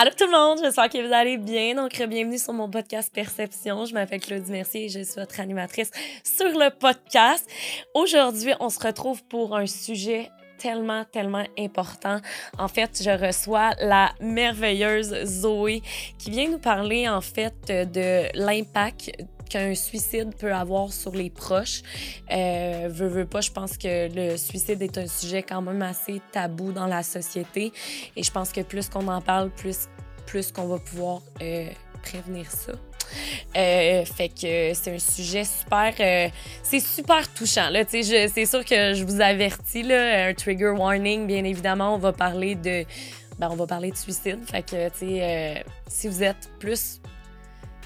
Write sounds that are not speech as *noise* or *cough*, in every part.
Allô tout le monde, j'espère que vous allez bien. Donc, bienvenue sur mon podcast Perception. Je m'appelle Claudie Mercier et je suis votre animatrice sur le podcast. Aujourd'hui, on se retrouve pour un sujet tellement, tellement important. En fait, je reçois la merveilleuse Zoé qui vient nous parler, en fait, de l'impact qu'un suicide peut avoir sur les proches. Euh, veux, veux pas, je pense que le suicide est un sujet quand même assez tabou dans la société. Et je pense que plus qu'on en parle, plus, plus qu'on va pouvoir euh, prévenir ça. Euh, fait que c'est un sujet super. Euh, c'est super touchant. Là, c'est sûr que je vous avertis, là, un trigger warning, bien évidemment, on va parler de. Ben, on va parler de suicide. Fait que, si vous êtes plus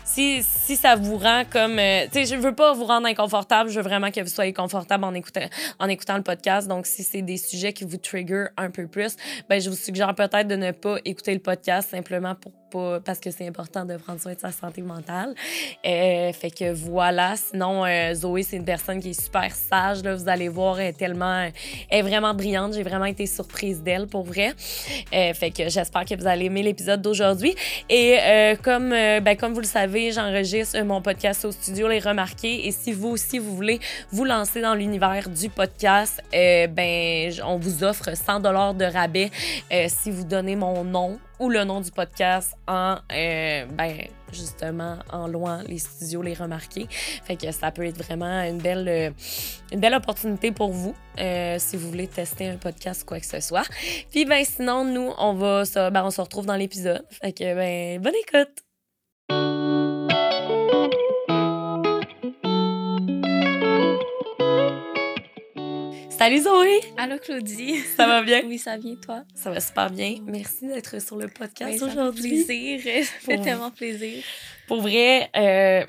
si, si ça vous rend comme. Euh, tu sais, je veux pas vous rendre inconfortable, je veux vraiment que vous soyez confortable en écoutant, en écoutant le podcast. Donc, si c'est des sujets qui vous trigger un peu plus, ben, je vous suggère peut-être de ne pas écouter le podcast simplement pour parce que c'est important de prendre soin de sa santé mentale. Euh, fait que voilà. Sinon, euh, Zoé, c'est une personne qui est super sage. Là, vous allez voir, elle est tellement, elle est vraiment brillante. J'ai vraiment été surprise d'elle pour vrai. Euh, fait que j'espère que vous allez aimer l'épisode d'aujourd'hui. Et comme, ben, comme vous le savez, j'enregistre mon podcast au studio Les Remarqués. Et si vous aussi vous voulez vous lancer dans l'univers du podcast, ben, on vous offre 100 dollars de rabais si vous donnez mon nom ou le nom du podcast en, euh, ben, justement, en loin les studios, les remarquer. Fait que ça peut être vraiment une belle, euh, une belle opportunité pour vous euh, si vous voulez tester un podcast ou quoi que ce soit. Puis, ben, sinon, nous, on va, ça, ben, on se retrouve dans l'épisode. Fait que, ben, bonne écoute! Salut Zoé! Allô Claudie! Ça va bien? oui, ça vient, toi? Ça va super bien. Merci d'être sur le podcast aujourd'hui. Ça fait plaisir. *laughs* Ça fait tellement plaisir. Pour vrai, euh,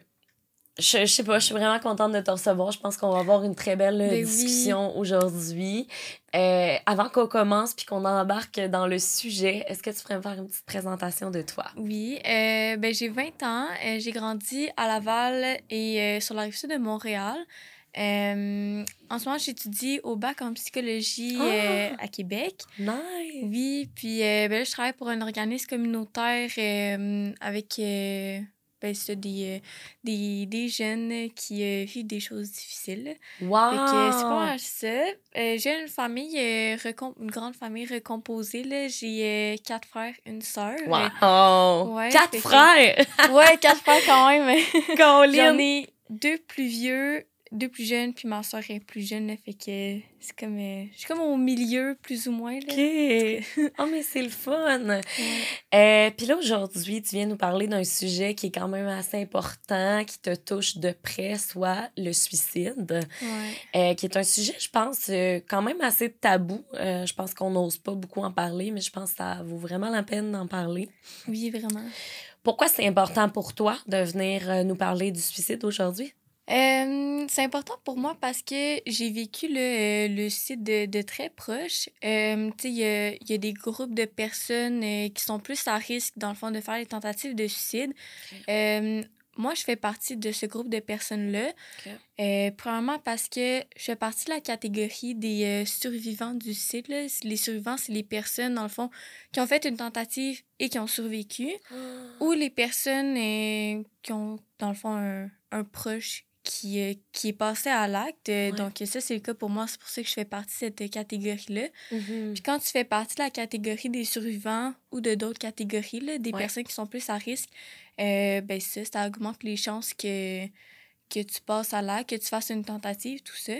je, je, sais pas, je suis vraiment contente de te recevoir. Je pense qu'on va avoir une très belle ben discussion aujourd'hui. Euh, avant qu'on commence puis qu'on embarque dans le sujet, est-ce que tu pourrais me faire une petite présentation de toi? Oui, euh, ben, j'ai 20 ans. j'ai grandi à Laval et sur la rive sud de Montréal. Euh, en ce moment, j'étudie au bac en psychologie euh, ah! à Québec. Nice! Oui, puis euh, ben là, je travaille pour un organisme communautaire avec ben, des, des, des, jeunes qui vivent des choses difficiles. Wow! c'est pas ça. j'ai une famille, une grande famille recomposée. J'ai quatre frères, une sœur. Wow! Ouais, quatre frères! ouais, quatre frères quand même. *laughs* J'en ai deux plus vieux, deux plus jeunes, puis ma soeur est plus jeune, fait que c'est comme... Euh, je suis comme au milieu, plus ou moins, là. OK! *laughs* oh, mais c'est le fun! Euh, puis là, aujourd'hui, tu viens nous parler d'un sujet qui est quand même assez important, qui te touche de près, soit le suicide, euh, qui est un sujet, je pense, quand même assez tabou. je pense qu'on n'ose pas beaucoup en parler, mais je pense que ça vaut vraiment la peine d'en parler. Oui, vraiment. Pourquoi c'est important pour toi de venir nous parler du suicide aujourd'hui? Euh, c'est important pour moi parce que j'ai vécu le, le site de, de très proche. Euh, il y a, y a, des groupes de personnes euh, qui sont plus à risque, dans le fond, de faire des tentatives de suicide. moi, je fais partie de ce groupe de personnes-là. premièrement parce que je fais partie de la catégorie des survivants du site. Là. Les survivants, c'est les personnes, dans le fond, qui ont fait une tentative et qui ont survécu. Ah. Ou les personnes qui ont, dans le fond, un, un proche qui, euh, qui est passé à l'acte. Euh, donc, ça, c'est le cas pour moi. C'est pour ça que je fais partie de cette catégorie-là. Mm-hmm. Puis quand tu fais partie de la catégorie des survivants ou de d'autres catégories, là, des personnes qui sont plus à risque, euh, ben ça, ça augmente les chances que, que tu passes à l'acte, que tu fasses une tentative, tout ça.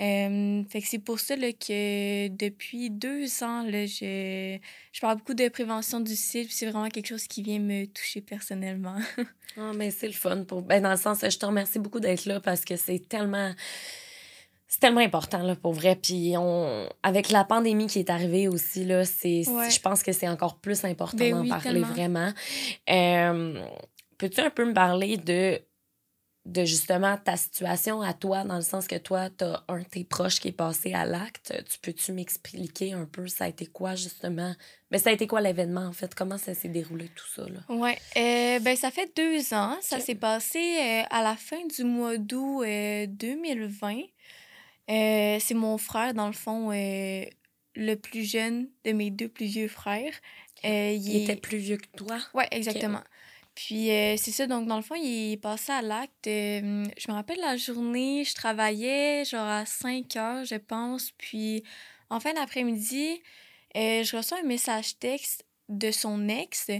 Euh, fait que c'est pour ça là, que depuis deux ans, là, je, je parle beaucoup de prévention du suicide. C'est vraiment quelque chose qui vient me toucher personnellement. oh, *laughs* mais c'est le fun. Pour... Ben, dans le sens, je te remercie beaucoup d'être là parce que c'est tellement c'est tellement important là, pour vrai. Puis on, avec la pandémie qui est arrivée aussi, là, c'est, je pense que c'est encore plus important ben d'en parler vraiment. Euh, peux-tu un peu me parler de de justement ta situation à toi, dans le sens que toi, tu as un de tes proches qui est passé à l'acte. Tu peux-tu m'expliquer un peu, ça a été quoi justement? Mais ça a été quoi l'événement en fait? Comment ça s'est déroulé tout ça? Oui, euh, ben, ça fait deux ans. Ça s'est passé euh, à la fin du mois d'août 2020. Euh, c'est mon frère, dans le fond, le plus jeune de mes deux plus vieux frères. Euh, il, était plus vieux que toi? Oui, exactement. Puis euh, c'est ça, donc dans le fond, il est passé à l'acte. Euh, je me rappelle la journée, je travaillais genre à 5 heures, je pense. Puis en fin d'après-midi, je reçois un message texte de son ex.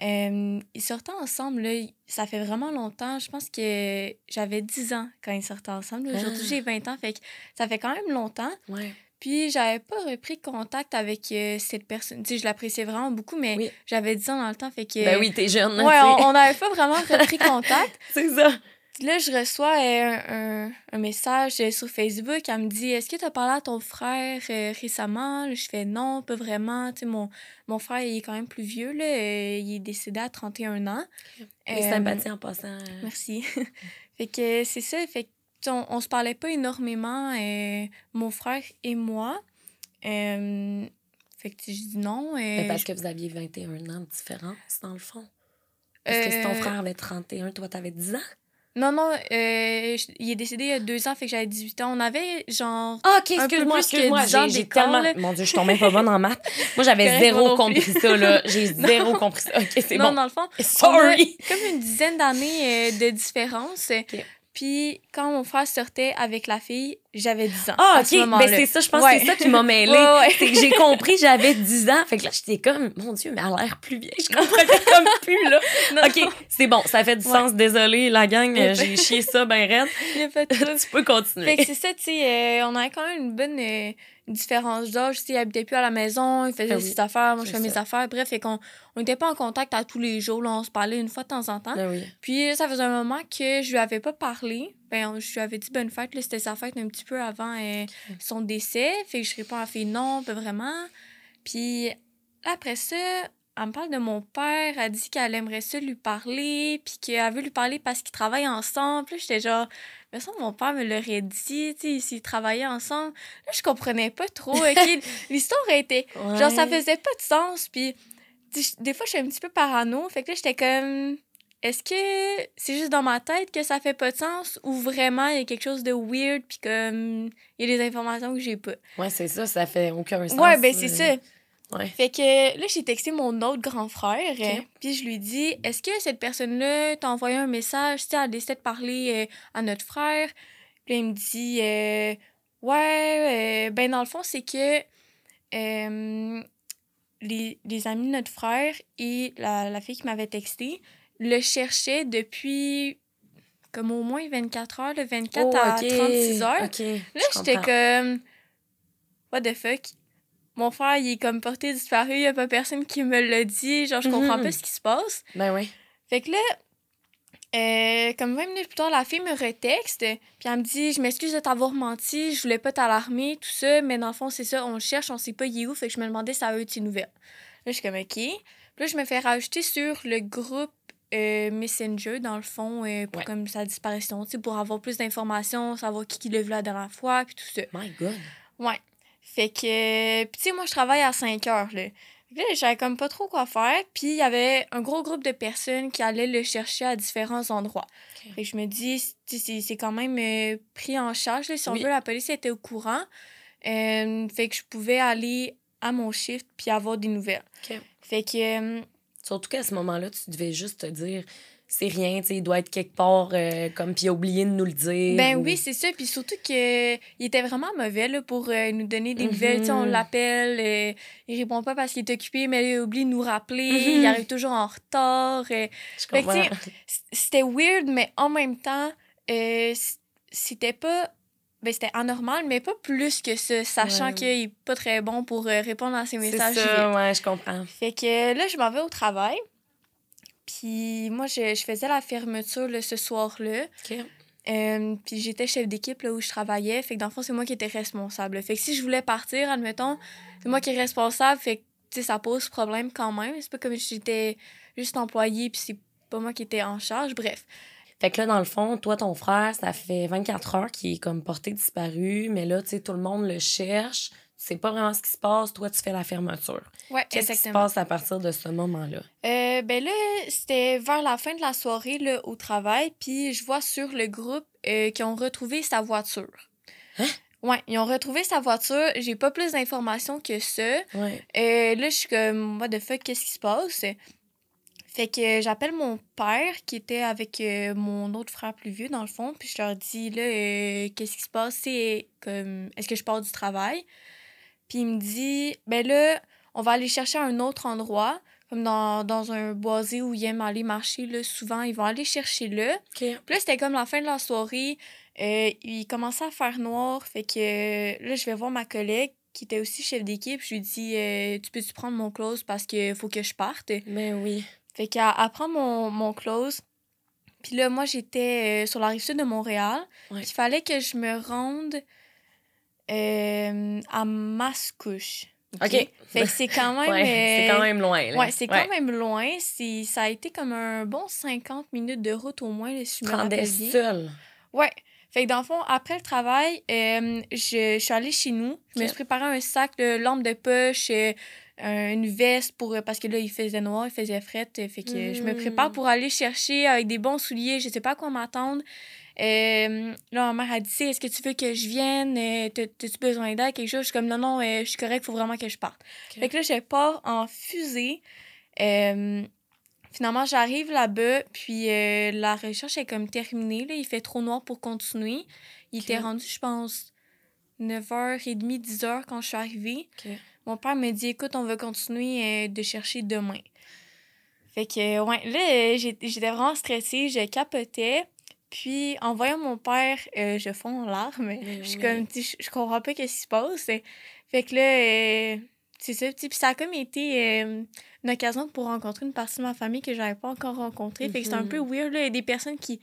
ils sortaient ensemble, là, ça fait vraiment longtemps. Je pense que j'avais 10 ans quand ils sortaient ensemble. Aujourd'hui, ah. j'ai 20 ans, fait que ça fait quand même longtemps. Ouais. Puis j'avais pas repris contact avec euh, cette personne. Tu sais, je l'appréciais vraiment beaucoup, mais j'avais 10 ans dans le temps, fait que... Ben oui, t'es jeune. Ouais, on n'avait pas vraiment repris *laughs* contact. C'est ça. Là, je reçois euh, un, un, message euh, sur Facebook. Elle me dit Est-ce que tu as parlé à ton frère récemment Je fais non, pas vraiment. Tu sais, mon, mon frère, il est quand même plus vieux. Là. il est décédé à 31 ans. Oui, sympathie en passant. Merci. *laughs* fait que c'est ça. Fait que on, on se parlait pas énormément, euh, mon frère et moi. Euh, fait que je dis non. Euh, parce que vous aviez 21 ans de différence, dans le fond. Parce que si ton frère avait 31, toi, t'avais 10 ans? Non, non, il est décédé il y a deux ans, fait que j'avais 18 ans. On avait genre. Ah, ok, excuse-moi, excuse-moi. J'ai tellement. Mon Dieu, je suis tombée pas bonne en maths. Moi, j'avais zéro compris ça, là. J'ai *laughs* zéro compris ça. Ok, c'est bon. Non, dans le fond. Sorry. comme une dizaine d'années de différence. Puis quand mon frère sortait avec la fille, j'avais 10 ans. Ah, OK. Ben, c'est ça, je pense que c'est ça qui m'a mêlée. c'est que j'ai compris, j'avais 10 ans. Fait que là, j'étais comme, mon Dieu, mais elle a l'air plus vieille. Je comprenais *laughs* comme plus, là. OK, c'est bon, ça fait du sens. Désolée, la gang, j'ai chié ça ben raide. *laughs* *laughs* tu peux continuer. Fait que c'est ça, tu sais, euh, on avait quand même une bonne. Euh, différence d'âge. Il habitait plus à la maison, il faisait ah ses affaires, moi je fais mes affaires. Bref, fait qu'on on n'était pas en contact à tous les jours. Là, on se parlait une fois de temps en temps. Ah Puis ça faisait un moment que je lui avais pas parlé. Ben, je lui avais dit bonne fête. C'était sa fête un petit peu avant euh, son décès. Fait que je réponds à fait non, pas vraiment. Puis après ça, elle me parle de mon père. Elle dit qu'elle aimerait ça lui parler. Puis qu'elle veut lui parler parce qu'ils travaillent ensemble. Puis j'étais genre mais ça, mon père me l'aurait dit, tu sais, s'ils travaillaient ensemble. Là, je comprenais pas trop. *laughs* L'histoire était. Genre, ça faisait pas de sens. Puis, des fois, je suis un petit peu parano. Fait que là, j'étais comme. Est-ce que c'est juste dans ma tête que ça fait pas de sens ou vraiment il y a quelque chose de weird puis comme il y a des informations que j'ai pas? Ouais, c'est ça, ça fait aucun sens. Ouais, ben c'est ça. Fait que là, j'ai texté mon autre grand frère, puis je lui dis Est-ce que cette personne-là t'a envoyé un message, tu sais, elle décidé de parler euh, à notre frère? Puis il me dit euh, Ouais, euh, ben dans le fond, c'est que les, les, amis de notre frère et la, la fille qui m'avait texté le cherchaient depuis comme au moins 24 heures, le 24 à 36 heures. là, j'étais comme What the fuck? Mon frère, il est comme porté disparu, il n'y a pas personne qui me l'a dit, genre, je comprends mhm. pas ce qui se passe. Ben oui. Fait que là, euh, comme 20 minutes plus tard, la fille me retexte, puis elle me dit Je m'excuse de t'avoir menti, je voulais pas t'alarmer, tout ça, mais dans le fond, c'est ça, on le cherche, on sait pas il est où, fait que je me demandais si ça avait eu tes nouvelles. Là, je suis comme OK. Puis là, je me fais rajouter sur le groupe euh, Messenger, dans le fond, euh, pour comme sa disparition, pour avoir plus d'informations, savoir qui, qui l'a vu la dernière fois, puis tout ça. My God. Ouais. Fait que, puis tu sais, moi, je travaille à 5 heures, là. Là, j'avais comme pas trop quoi faire. Puis il y avait un gros groupe de personnes qui allaient le chercher à différents endroits. Fait que je me dis, c'est quand même euh, pris en charge. Là, si on veut, la police était au courant. Euh, fait que je pouvais aller à mon shift puis avoir des nouvelles. Fait que. Euh, Surtout qu'à ce moment-là, tu devais juste te dire c'est rien, tu sais, il doit être quelque part euh, comme puis il a oublié de nous le dire. Ben oui, c'est ça, puis surtout que il était vraiment mauvais là, pour euh, nous donner des nouvelles, tu sais, on mhm. l'appelle, euh, il répond pas parce qu'il est occupé, mais il oublie de nous rappeler, il mhm. arrive toujours en retard. Je c'était weird, mais en même temps, c'était pas ben, c'était anormal, mais pas plus que ça, sachant qu'il est pas très bon pour répondre à ses messages. C'est ça, ouais, je comprends. Fait que là, je m'en vais au travail. Puis moi, je, je, faisais la fermeture là, ce soir-là. Euh, puis j'étais chef d'équipe là où je travaillais. Fait que dans le fond, c'est moi qui étais responsable. Fait que si je voulais partir, admettons, c'est moi qui est responsable. Fait que ça pose problème quand même. C'est pas comme si j'étais juste employée puis c'est pas moi qui étais en charge. Bref. Fait que là, dans le fond, toi, ton frère, ça fait 24 heures qu'il est comme porté disparu, mais là, tu sais, tout le monde le cherche c'est pas vraiment ce qui se passe, toi, tu fais la fermeture. Ouais, Qu'est-ce qui se passe à partir de ce moment-là? Euh, ben là, c'était vers la fin de la soirée là, au travail, puis je vois sur le groupe euh, qu'ils ont retrouvé sa voiture. Hein? Ouais, ils ont retrouvé sa voiture. J'ai pas plus d'informations que ça. Ouais. Euh, là, je suis comme, what the fuck, qu'est-ce qui se passe? Fait que j'appelle mon père qui était avec euh, mon autre frère plus vieux, dans le fond, puis je leur dis, là, euh, qu'est-ce qui se passe? C'est comme, est-ce que je pars du travail? Puis il me dit, ben là, on va aller chercher un autre endroit, comme dans, dans un boisé où ils aiment aller marcher, là, souvent, ils vont aller chercher là. OK. Puis là, c'était comme la fin de la soirée. Euh, il commençait à faire noir. Fait que euh, là, je vais voir ma collègue qui était aussi chef d'équipe. Je lui dis euh, Tu peux-tu prendre mon close parce qu'il faut que je parte? Ben oui. Fait qu'elle elle prend mon, mon close. Puis là, moi, j'étais euh, sur la rive sud de Montréal. Ouais. Il fallait que je me rende euh, à Mascouche. OK. Fait que c'est quand *laughs* même. Ouais, c'est euh, quand même loin. Là. Ouais, c'est quand même loin. Ça a été comme un bon 50 minutes de route au moins, là, si je me rappelle seul. Ouais. Fait que dans le fond, après le travail, euh, je, je suis allée chez nous. Je me suis préparé un sac de lampe de poche, euh, un- une veste pour parce que là, il faisait noir, il faisait fret. euh, Fait que je me Mm. prépare pour aller chercher avec des bons souliers. Je sais pas à quoi m'attendre. Euh, là, ma mère a dit Est-ce que tu veux que je vienne? Euh, T'as- T'as-tu besoin d'aide Quelque chose? Je suis comme Non, non, euh, je suis correct, faut vraiment que je parte. Fait que là, je pars en fusée. Euh, finalement, j'arrive là-bas, puis euh, la recherche est comme terminée. Là. Il fait trop noir pour continuer. Il était rendu, je pense, 9h30, 10h quand je suis arrivée. Mon père me dit Écoute, on va continuer de chercher demain. Fait que, ouais, là, j'étais vraiment stressée, je capotais. Puis, en voyant mon père, euh, je fonds en larmes. Je suis comme, tu je je comprends pas qu'est-ce qui se passe. Fait que là, euh, c'est ça. Puis ça a comme été euh, une occasion pour rencontrer une partie de ma famille que j'avais pas encore rencontrée. Fait que c'était un Mhm. peu weird. Là. Il y a des personnes qui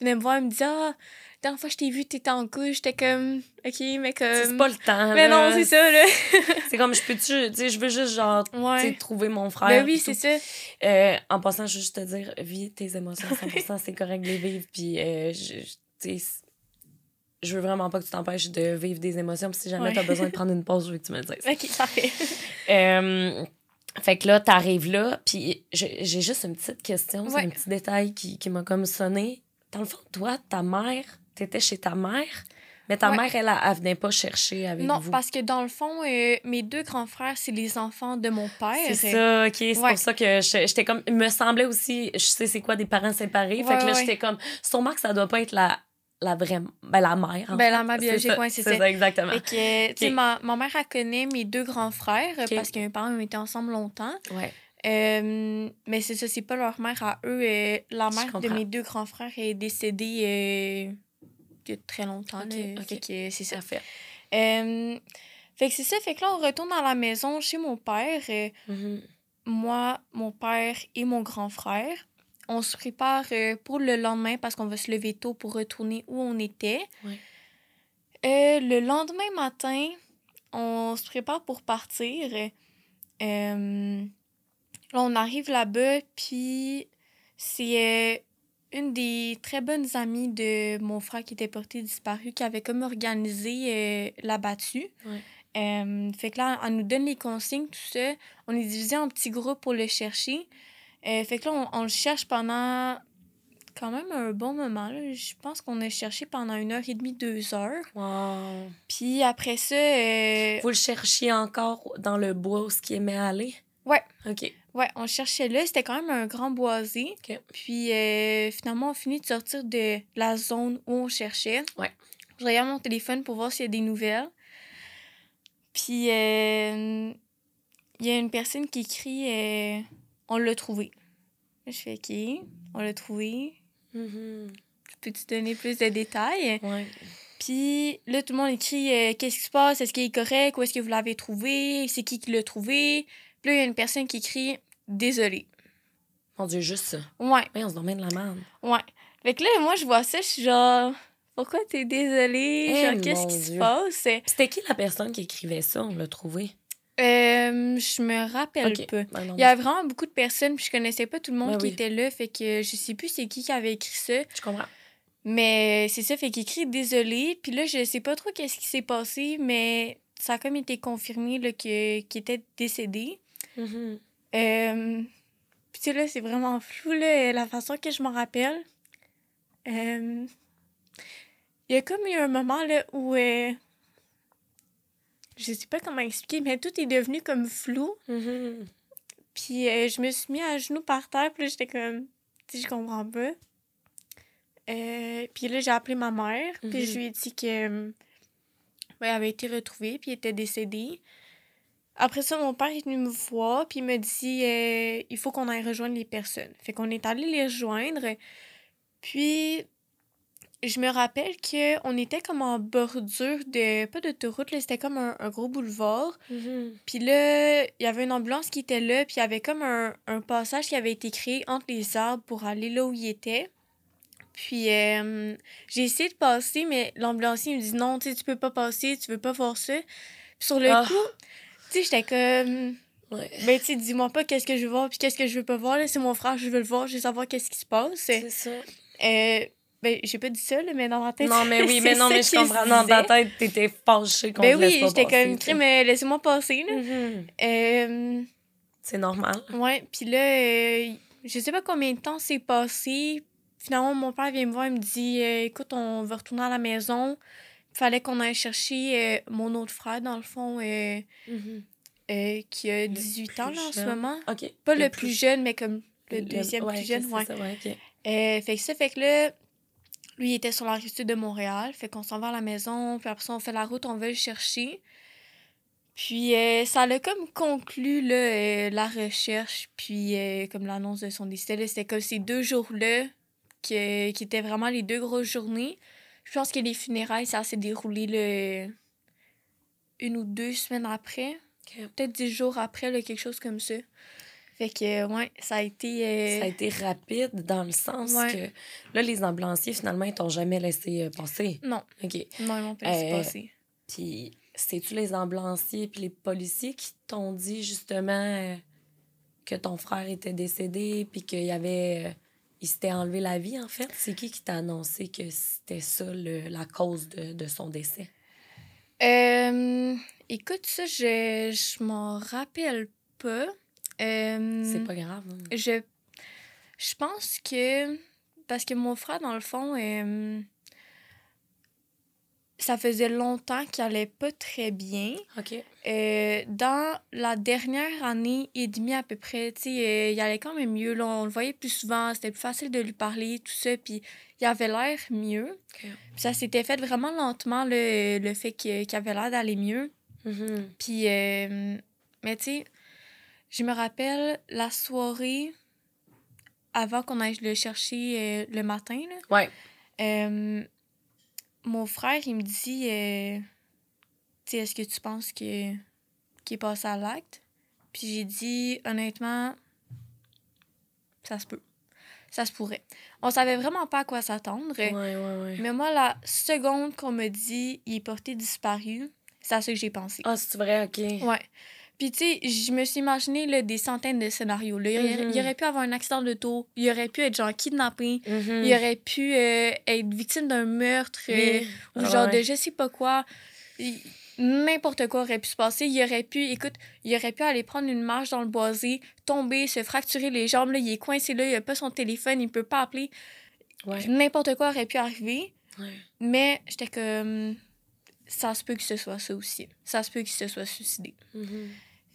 venaient me voir et me disaient Ah, dernière fois je t'ai vu, t'étais en couche. J'étais comme, OK, mais comme. C'est pas le temps. Mais là. non, c'est ça, là. *laughs* C'est comme, je peux-tu. Tu sais, je veux juste, genre, ouais. trouver mon frère. Ben oui, c'est ça. Euh, en passant, je veux juste te dire, vis tes émotions à 100%, *laughs* c'est correct de les vivre. Puis, euh, je, tu sais, je veux vraiment pas que tu t'empêches de vivre des émotions. Puis, si jamais Ouais. t'as besoin de prendre une pause, je veux que tu me le dises. OK, parfait. *laughs* Euh, fait que là, t'arrives là, puis j'ai juste une petite question, c'est un petit détail qui, qui m'a comme sonné. Dans le fond, toi, ta mère, t'étais chez ta mère, mais ta Ouais. mère, elle, elle, venait pas chercher avec Non, vous. parce que dans le fond, euh, mes deux grands frères, c'est les enfants de mon père. C'est ça, ok. C'est Ouais. pour ça que j'étais comme. Il me semblait aussi, je sais c'est quoi des parents séparés. fait Ouais, que là, j'étais comme. Sûrement que ça doit pas être la, la vraie. Ben, la mère. en Ben, fait. la mère biologique, c'est ça. Ça, exactement. Fait que, tu sais, Ok. ma, ma mère, elle connaît mes deux grands frères euh, Ok. parce que mes parents ont été ensemble longtemps. Ouais. Euh, mais c'est ça, c'est pas leur mère à eux. euh, la mère de mes deux grands frères est décédée euh, il y a très longtemps. Ok, là. ok. Fait que c'est ça. Fait. Euh, fait que c'est ça, fait que là, on retourne à la maison chez mon père. Mhm. moi, mon père et mon grand frère. On se prépare euh, pour le lendemain parce qu'on va se lever tôt pour retourner où on était. Ouais. Euh, le lendemain matin, on se prépare pour partir. Euh, là, on arrive là-bas, puis c'est euh, une des très bonnes amies de mon frère qui était porté disparu qui avait comme organisé euh, la battue. Ouais. Euh, fait que là, elle nous donne les consignes, tout ça. On est divisé en petits groupes pour le chercher. Euh, fait que là, on, on le cherche pendant quand même un bon moment. là. Je pense qu'on a cherché pendant une heure et demie, deux heures. Wow. Puis après ça, Vous le cherchiez encore dans le bois où ce qui aimait aller? Ouais. OK. Ouais, on cherchait là. C'était quand même un grand boisé. Puis euh, finalement, on finit de sortir de la zone où on cherchait. Ouais. Je regarde mon téléphone pour voir s'il y a des nouvelles. Puis euh, il y a une personne qui écrit euh, On l'a trouvé. Je fais OK, on l'a trouvé. Mhm. Peux-tu donner plus de détails? Ouais. Puis là, tout le monde écrit euh, Qu'est-ce qui se passe? Est-ce qu'il est correct? Où est-ce que vous l'avez trouvé? C'est qui qui l'a trouvé? Puis là, il y a une personne qui écrit Désolé. Mon Dieu, juste ça. Ouais, Ouais, on se dormait de la merde. ouais. Fait que là, moi, je vois ça, je suis genre Pourquoi t'es désolé? Eh, genre, qu'est-ce qui se passe? C'était qui la personne qui écrivait ça? On l'a trouvé. Euh, je me rappelle Ok. pas. Ben non, Il y avait vraiment beaucoup de personnes, puis je connaissais pas tout le monde Ben qui oui. était là, fait que je sais plus c'est qui qui avait écrit ça. Je comprends. Mais c'est ça, fait qu'il écrit désolé. Puis là, je sais pas trop qu'est-ce qui s'est passé, mais ça a comme été confirmé qu'il était décédé. Mhm. Euh, Puis tu sais, là, c'est vraiment flou, là, la façon que je m'en rappelle. Euh, Il y a comme eu un moment là, où euh, je sais pas comment expliquer, mais tout est devenu comme flou. Mhm. Puis euh, je me suis mis à genoux par terre, puis j'étais comme, tu sais, je comprends pas. Puis là, j'ai appelé ma mère, puis je Mhm. lui ai dit que ouais, elle avait été retrouvée, puis elle était décédée. Après ça, mon père est venu me voir, puis il me dit euh, il faut qu'on aille rejoindre les personnes. Fait qu'on est allé les rejoindre. Puis, je me rappelle que on était comme en bordure de. Pas d'autoroute, là, c'était comme un, un gros boulevard. Mhm. Puis là, il y avait une ambulance qui était là, puis il y avait comme un, un passage qui avait été créé entre les arbres pour aller là où il était. Puis euh, j'ai essayé de passer, mais l'ambulancier me dit non, tu sais, tu peux pas passer, tu veux pas voir ça. Puis sur le Ah. coup, sais, j'étais comme. Ouais. Ben, tu sais, dis-moi pas qu'est-ce que je veux voir, puis qu'est-ce que je veux pas voir. là. C'est mon frère, je veux le voir, je veux savoir qu'est-ce qui se passe. C'est ça. Euh, ben, j'ai pas dit ça, là, mais dans ma tête. Non, mais oui, *laughs* mais non, mais je comprends. Dans ta tête, t'étais fâchée qu'on Ben oui, j'étais comme, crime, euh, laissez-moi passer, là. Mhm. Euh, C'est normal. Ouais, puis là, euh, je sais pas combien de temps s'est passé. Finalement, mon père vient me voir, il me dit euh, Écoute, on va retourner à la maison. Il fallait qu'on aille chercher euh, mon autre frère, dans le fond, euh, Mhm. euh, qui a Le 18 ans là, en ce moment. Pas le, plus jeune, mais comme le, le- deuxième ouais, plus jeune. Ouais. ça, ouais, fait que ça, fait que là, lui, il était sur la rive sud de Montréal. Fait qu'on s'en va à la maison, puis après ça, on fait la route, on va le chercher. Puis euh, ça a comme conclu là, euh, la recherche, puis euh, comme l'annonce de son décès. C'était comme ces deux jours-là qui étaient vraiment les deux grosses journées. Je pense que les funérailles, ça s'est déroulé là, une ou deux semaines après. Peut-être dix jours après, là, quelque chose comme ça. Fait que, ouais, ça a été... euh, Ça a été rapide dans le sens Ouais. que là, les ambulanciers, finalement, ils t'ont jamais laissé euh, passer. Non, OK. non, ils m'ont pas laissé Euh, passer. Puis, c'est-tu les ambulanciers puis les policiers qui t'ont dit justement que ton frère était décédé puis qu'il y avait. Il s'était enlevé la vie, en fait? C'est qui qui t'a annoncé que c'était ça le- la cause de, de son décès? Euh, écoute, ça, je, je m'en rappelle pas. Euh, C'est pas grave. hein. Je, je pense que. Parce que mon frère, dans le fond, euh, ça faisait longtemps qu'il allait pas très bien. OK. Euh, dans la dernière année et demie à peu près, tu sais, euh, il allait quand même mieux. Là, on le voyait plus souvent, c'était plus facile de lui parler, tout ça, puis il avait l'air mieux. Puis ça s'était fait vraiment lentement, le, le fait qu'il avait l'air d'aller mieux. Mhm. Puis, euh, mais tu sais, je me rappelle la soirée avant qu'on aille le chercher le matin, là. Ouais. Mon frère, il me dit, euh, tu est-ce que tu penses que qu'il est passé à l'acte? Puis j'ai dit, honnêtement, ça se peut. Ça se pourrait. On savait vraiment pas à quoi s'attendre. Ouais, ouais, ouais. Mais moi, la seconde qu'on me dit, il est porté disparu, c'est à ça que j'ai pensé. Ah, c'est vrai, OK. Ouais. Puis, tu sais, je me suis imaginé là, des centaines de scénarios. Là. Il, aurait, Mhm. aurait pu avoir un accident de taux, il aurait pu être genre kidnappé, Mhm. il aurait pu euh, être victime d'un meurtre euh, ou Ah genre ouais. de je sais pas quoi. N'importe quoi aurait pu se passer. Il aurait pu, écoute, il aurait pu aller prendre une marche dans le boisé, tomber, se fracturer les jambes. Là, il est coincé là, il a pas son téléphone, il peut pas appeler. Ouais. N'importe quoi aurait pu arriver. ouais. Mais j'étais comme. Ça se peut que ce soit ça aussi. Ça se peut qu'il se soit suicidé. Mhm.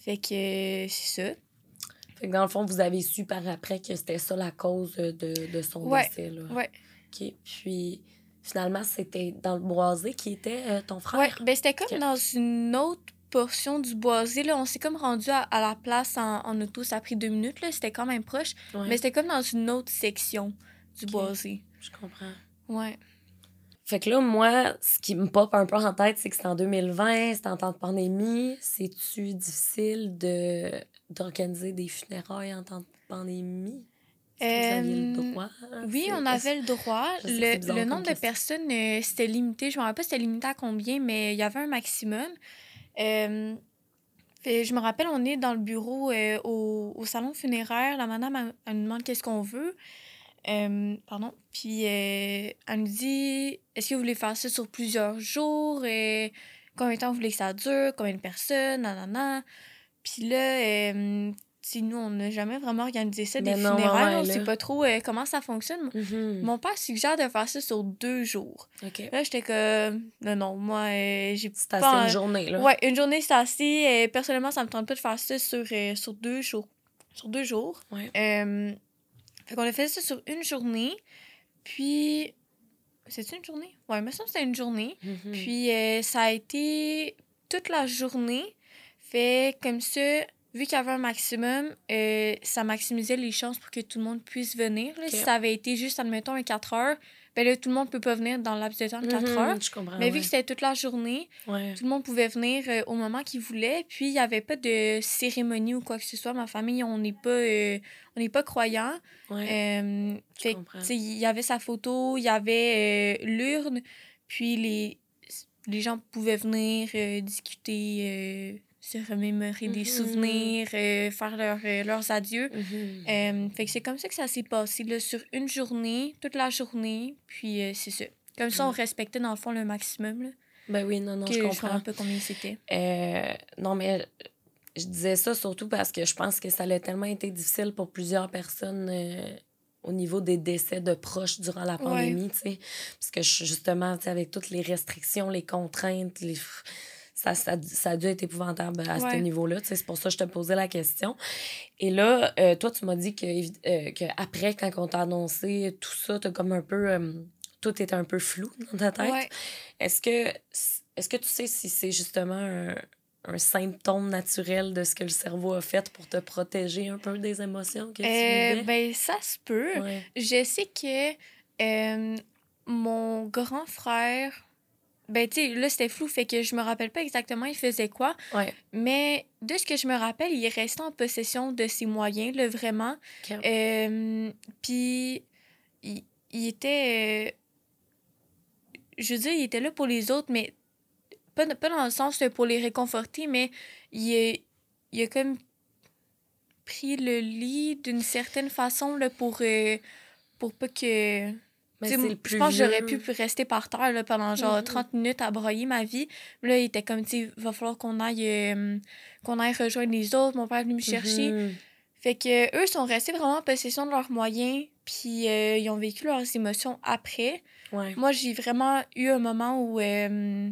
Fait que euh, c'est ça. Fait que dans le fond, vous avez su par après que c'était ça la cause de, de son Ouais, décès. Là. Ouais. OK. Puis, finalement, c'était dans le boisé qui était euh, ton frère? Ouais, ben c'était comme dans une autre portion du boisé. Là. On s'est comme rendu à, à la place en, en auto. Ça a pris deux minutes. là. C'était quand même proche. Ouais, Mais c'était comme dans une autre section du boisé. je comprends. Ouais. Fait que là, moi, ce qui me pop un peu en tête, c'est que c'est en 2020, c'est en temps de pandémie. C'est-tu difficile de d'organiser des funérailles en temps de pandémie? Que vous aviez le Euh, droit? Oui, on avait le droit. Le, le nombre de personnes, euh, c'était limité. Je me rappelle pas c'était limité à combien, mais il y avait un maximum. Euh, fait, je me rappelle, on est dans le bureau euh, au, au salon funéraire. La madame, elle, elle nous demande qu'est-ce qu'on veut. Euh, pardon. Puis euh, elle nous dit est-ce que vous voulez faire ça sur plusieurs jours? Euh, Combien de temps vous voulez que ça dure? Combien de personnes? Nanana. Puis là, euh, si nous, on n'a jamais vraiment organisé ça, des non, funérailles. ouais, on sait là. pas trop comment ça fonctionne. Mhm. Mon père suggère de faire ça sur deux jours. Là, j'étais comme, non, non, moi, j'ai C'est pas... assez une journée, là. Ouais, une journée, c'est assez. Personnellement, ça me tente pas de faire ça sur, sur deux jours. Sur deux jours. Ouais. Fait qu'on a fait ça sur une journée. Puis. C'est une journée? Ouais, mais ça, c'était une journée. Mhm. Puis euh, ça a été toute la journée. Fait comme ça, vu qu'il y avait un maximum, euh, ça maximisait les chances pour que tout le monde puisse venir. là. Si ça avait été juste, admettons, un 4 heures, ben là, tout le monde peut pas venir dans le laps de temps de 4 Mhm, heures. Je comprends. Mais vu ouais. que c'était toute la journée, Ouais. tout le monde pouvait venir euh, au moment qu'il voulait. Puis il n'y avait pas de cérémonie ou quoi que ce soit. Ma famille, on n'est pas, euh, on n'est pas croyants. Ouais. Euh, fait il y avait sa photo, il y avait l'urne, puis les, les gens pouvaient venir discuter, se remémorer des Mhm. souvenirs, euh, faire leur, euh, leurs adieux. Mhm. Euh, fait que c'est comme ça que ça s'est passé, là, sur une journée, toute la journée, puis c'est ça. Comme ça, on respectait dans le fond le maximum, là. Ben oui, non, non, que je comprends. comprends pas combien c'était. Non, mais je disais ça surtout parce que je pense que ça a tellement été difficile pour plusieurs personnes au niveau des décès de proches durant la pandémie, tu sais. Parce que justement, tu sais, avec toutes les restrictions, les contraintes, les... Ça, ça, ça a dû être épouvantable à ce niveau-là. C'est pour ça que je te posais la question. Et là, euh, toi, tu m'as dit que, euh, que après, quand on t'a annoncé tout ça, t'as comme un peu. euh, tout était un peu flou *laughs* dans ta tête. Ouais. Est-ce que, est que tu sais si c'est justement un, un symptôme naturel de ce que le cerveau a fait pour te protéger un peu des émotions que tu vivais? ben, ça se peut. Ouais. Je sais que mon grand frère, ben, tu sais, là, c'était flou, fait que je me rappelle pas exactement il faisait quoi, Ouais. mais de ce que je me rappelle, il est resté en possession de ses moyens, là, vraiment. Euh, Puis, il, il était. euh, je veux dire, il était là pour les autres, mais pas, pas dans le sens de pour les réconforter, mais il, est- il a comme pris le lit d'une certaine façon là, pour, euh, pour pas que. C'est le je pense que j'aurais pu rester par terre là, pendant genre Mhm. 30 minutes à broyer ma vie. Là, il était comme, tu sais, va falloir qu'on aille, euh, qu'on aille rejoindre les autres. Mon père est venu me chercher. Mhm. Fait que eux sont restés vraiment en possession de leurs moyens, puis euh, ils ont vécu leurs émotions après. Ouais. Moi, j'ai vraiment eu un moment où euh,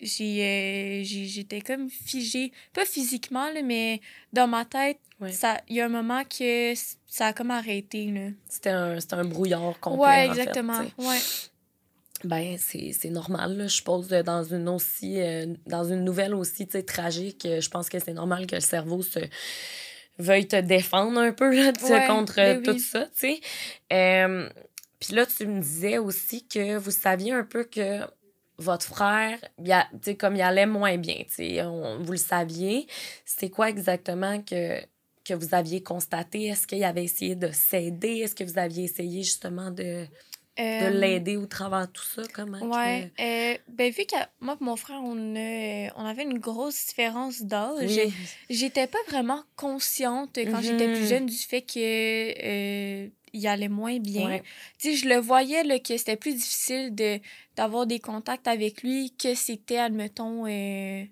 j'étais comme figée, pas physiquement, là, mais dans ma tête, Ouais. il y a un moment que ça a comme arrêté. C'était un, c'était un brouillard complet. ouais, en fait, exactement. ouais. Ben, c'est normal, là. Je suppose, euh, dans une aussi... euh, dans une nouvelle aussi, tragique, euh, je pense que c'est normal que le cerveau se veuille te défendre un peu, là, Ouais, contre ben euh, tout oui. ça, tu sais. Euh, Puis là, tu me disais aussi que vous saviez un peu que votre frère, il sais, comme il allait moins bien, on- vous le saviez. C'était quoi exactement que, que vous aviez constaté? Est-ce qu'il avait essayé de s'aider? Est-ce que vous aviez essayé justement de, de Euh, l'aider au travers de tout ça? Comment que- Ouais, euh, ben vu que moi et mon frère, on, a- on avait une grosse différence d'âge, Oui. j'étais pas vraiment consciente quand j'étais Mhm. plus jeune du fait que euh, il allait moins bien. Ouais. Tu sais, je le voyais là, que c'était plus difficile de d'avoir des contacts avec lui que c'était, admettons, euh,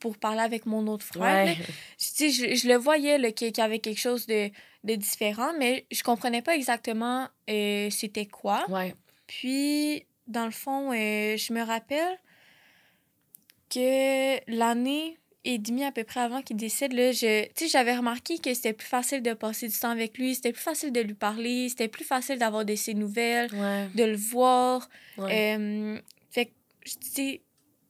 pour parler avec mon autre frère. Ouais. Tu sais, je, je le voyais là, qu'il qu'il y avait quelque chose de, de différent, mais je comprenais pas exactement euh, c'était quoi. Ouais. Puis, dans le fond, euh, je me rappelle que l'année et demie à peu près avant qu'il décède, là, je, j'avais remarqué que c'était plus facile de passer du temps avec lui, c'était plus facile de lui parler, c'était plus facile d'avoir de ses nouvelles, Ouais. de le voir. Ouais. Euh, fait que, tu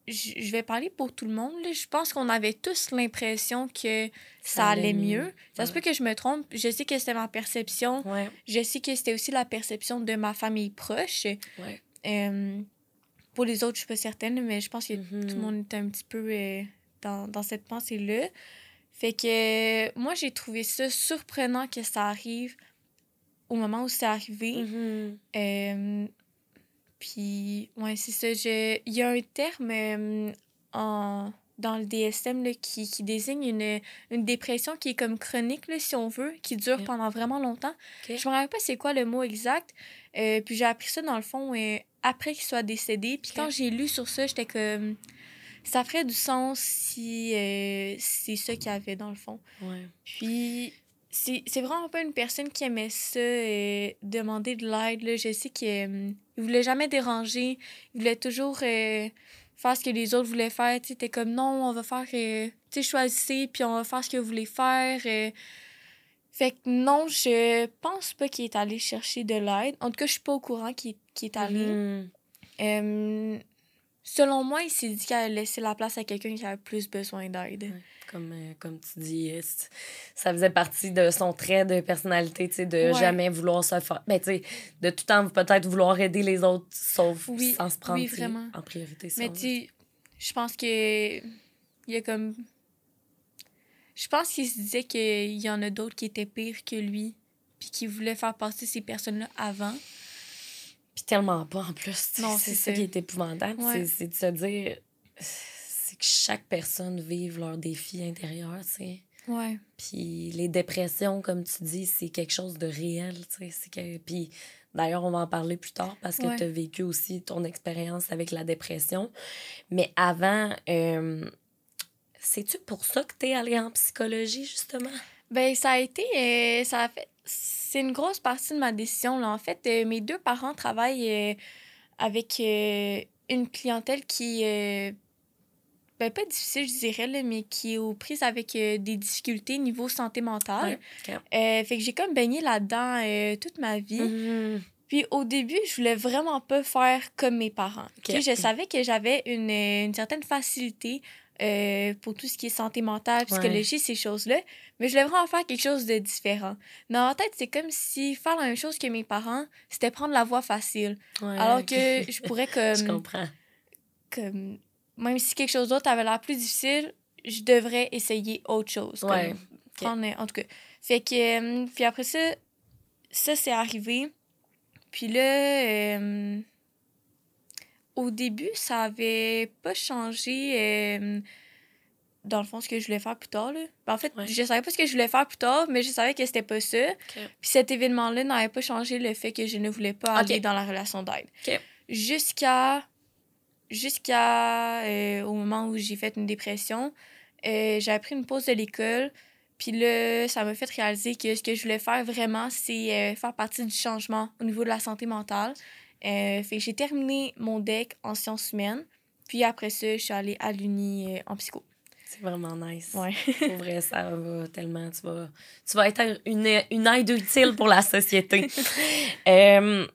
je vais parler pour tout le monde. là. Je pense qu'on avait tous l'impression que ça, allait mieux. Ça se peut que je me trompe. Je sais que c'était ma perception. Ouais. Je sais que c'était aussi la perception de ma famille proche. Ouais. Euh, pour les autres, je suis pas certaine, mais je pense que Mhm. tout le monde était un petit peu euh, dans, dans cette pensée-là. Fait que moi, j'ai trouvé ça surprenant que ça arrive au moment où c'est arrivé. Mhm. Euh, puis, ouais, c'est ça. Je... Il y a un terme euh, en... dans le DSM là, qui, qui désigne une, une dépression qui est comme chronique, là, si on veut, qui dure pendant vraiment longtemps. Ok. Je me rappelle pas c'est quoi le mot exact. Euh, puis j'ai appris ça, dans le fond, après qu'il soit décédé. Puis quand j'ai lu sur ça, j'étais comme... ça ferait du sens si euh, c'est ça qu'il y avait dans le fond. Ouais. Puis, c'est c'est vraiment pas une personne qui aimait ça, euh, demander de l'aide. Je sais qu'il euh, voulait jamais déranger. Il voulait toujours euh, faire ce que les autres voulaient faire. Tu sais, comme non, on va faire. tu sais, choisissez, puis on va faire ce que vous voulez faire. Fait que non, je pense pas qu'il est allé chercher de l'aide. En tout cas, je suis pas au courant qu'il est allé. Euh, selon moi, il s'est dit qu'il allait laisser la place à quelqu'un qui avait plus besoin d'aide. Comme, euh, comme tu dis, euh, ça faisait partie de son trait de personnalité, tu sais, de Ouais. jamais vouloir se faire. Ben, tu sais, de tout le temps peut-être vouloir aider les autres, sauf Oui, sans se prendre oui, vraiment. en priorité. Mais tu sais, je pense que. Il y a comme. Je pense qu'il se disait qu'il y en a d'autres qui étaient pires que lui, puis qui voulaient faire passer ces personnes-là avant. Puis tellement pas en plus. Non, c'est ça qui est épouvantable. Ouais. c'est- de se dire. C'est que chaque personne vive leurs défis intérieurs, tu. Ouais. Puis les dépressions, comme tu dis, c'est quelque chose de réel, tu sais. Que... Puis d'ailleurs, on va en parler plus tard parce que Ouais. tu as vécu aussi ton expérience avec la dépression. Mais avant, euh, c'est-tu pour ça que tu es allée en psychologie, justement? Ben, ça a été. euh, ça a fait. C'est une grosse partie de ma décision. Là. En fait, euh, mes deux parents travaillent euh, avec euh, une clientèle qui. euh, ben, pas difficile, je dirais, là, mais qui est aux prises avec euh, des difficultés niveau santé mentale. Ouais, ok. Euh, fait que j'ai comme baigné là-dedans toute ma vie. Mhm. Puis au début, je voulais vraiment pas faire comme mes parents. Ok. Tu sais, Je savais que j'avais une, une certaine facilité euh, pour tout ce qui est santé mentale, psychologie, ces choses-là. Mais je voulais vraiment faire quelque chose de différent. Dans ma tête, c'est comme si faire la même chose que mes parents, c'était prendre la voie facile. Ouais, Alors que *laughs* je pourrais comme... Je comprends. comme même si quelque chose d'autre avait l'air plus difficile, je devrais essayer autre chose. comme Ouais. prendre, en tout cas. Fait que, euh, puis après ça, ça c'est arrivé. Puis là, euh, au début, ça avait pas changé, euh, dans le fond, ce que je voulais faire plus tard. Là. Ben, en fait, Ouais. je savais pas ce que je voulais faire plus tard, mais je savais que c'était pas ça. Puis cet événement-là n'avait pas changé le fait que je ne voulais pas Ok. aller dans la relation d'aide. Jusqu'à jusqu'à euh, au moment où j'ai fait une dépression, euh, j'avais pris une pause de l'école. Puis là, ça m'a fait réaliser que ce que je voulais faire vraiment, c'est euh, faire partie du changement au niveau de la santé mentale. Euh, fait j'ai terminé mon deck en sciences humaines. Puis après ça, je suis allée à l'Uni euh, en psycho. C'est vraiment nice. Ouais. Pour vrai, ça va tellement. Tu vas, tu vas être une, une aide utile pour la société. *laughs* Euh,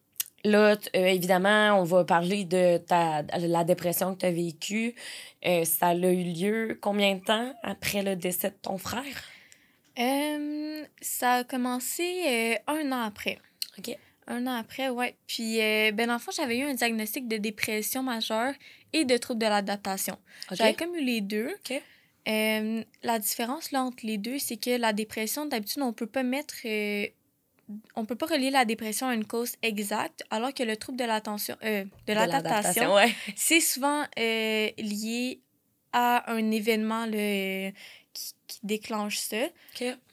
là, euh, évidemment, on va parler de ta, la dépression que tu as vécue. Euh, ça a eu lieu combien de temps après le décès de ton frère? Ça a commencé un an après. OK. Un an après, ouais. Puis, euh, ben, dans le fond, j'avais eu un diagnostic de dépression majeure et de troubles de l'adaptation. OK. J'avais comme eu les deux. Euh, la différence là, entre les deux, c'est que la dépression, d'habitude, on peut pas mettre. euh, on peut pas relier la dépression à une cause exacte, alors que le trouble de l'attention, euh, de l'adaptation, ouais. *laughs* c'est souvent lié à un événement là, qui, qui déclenche ça.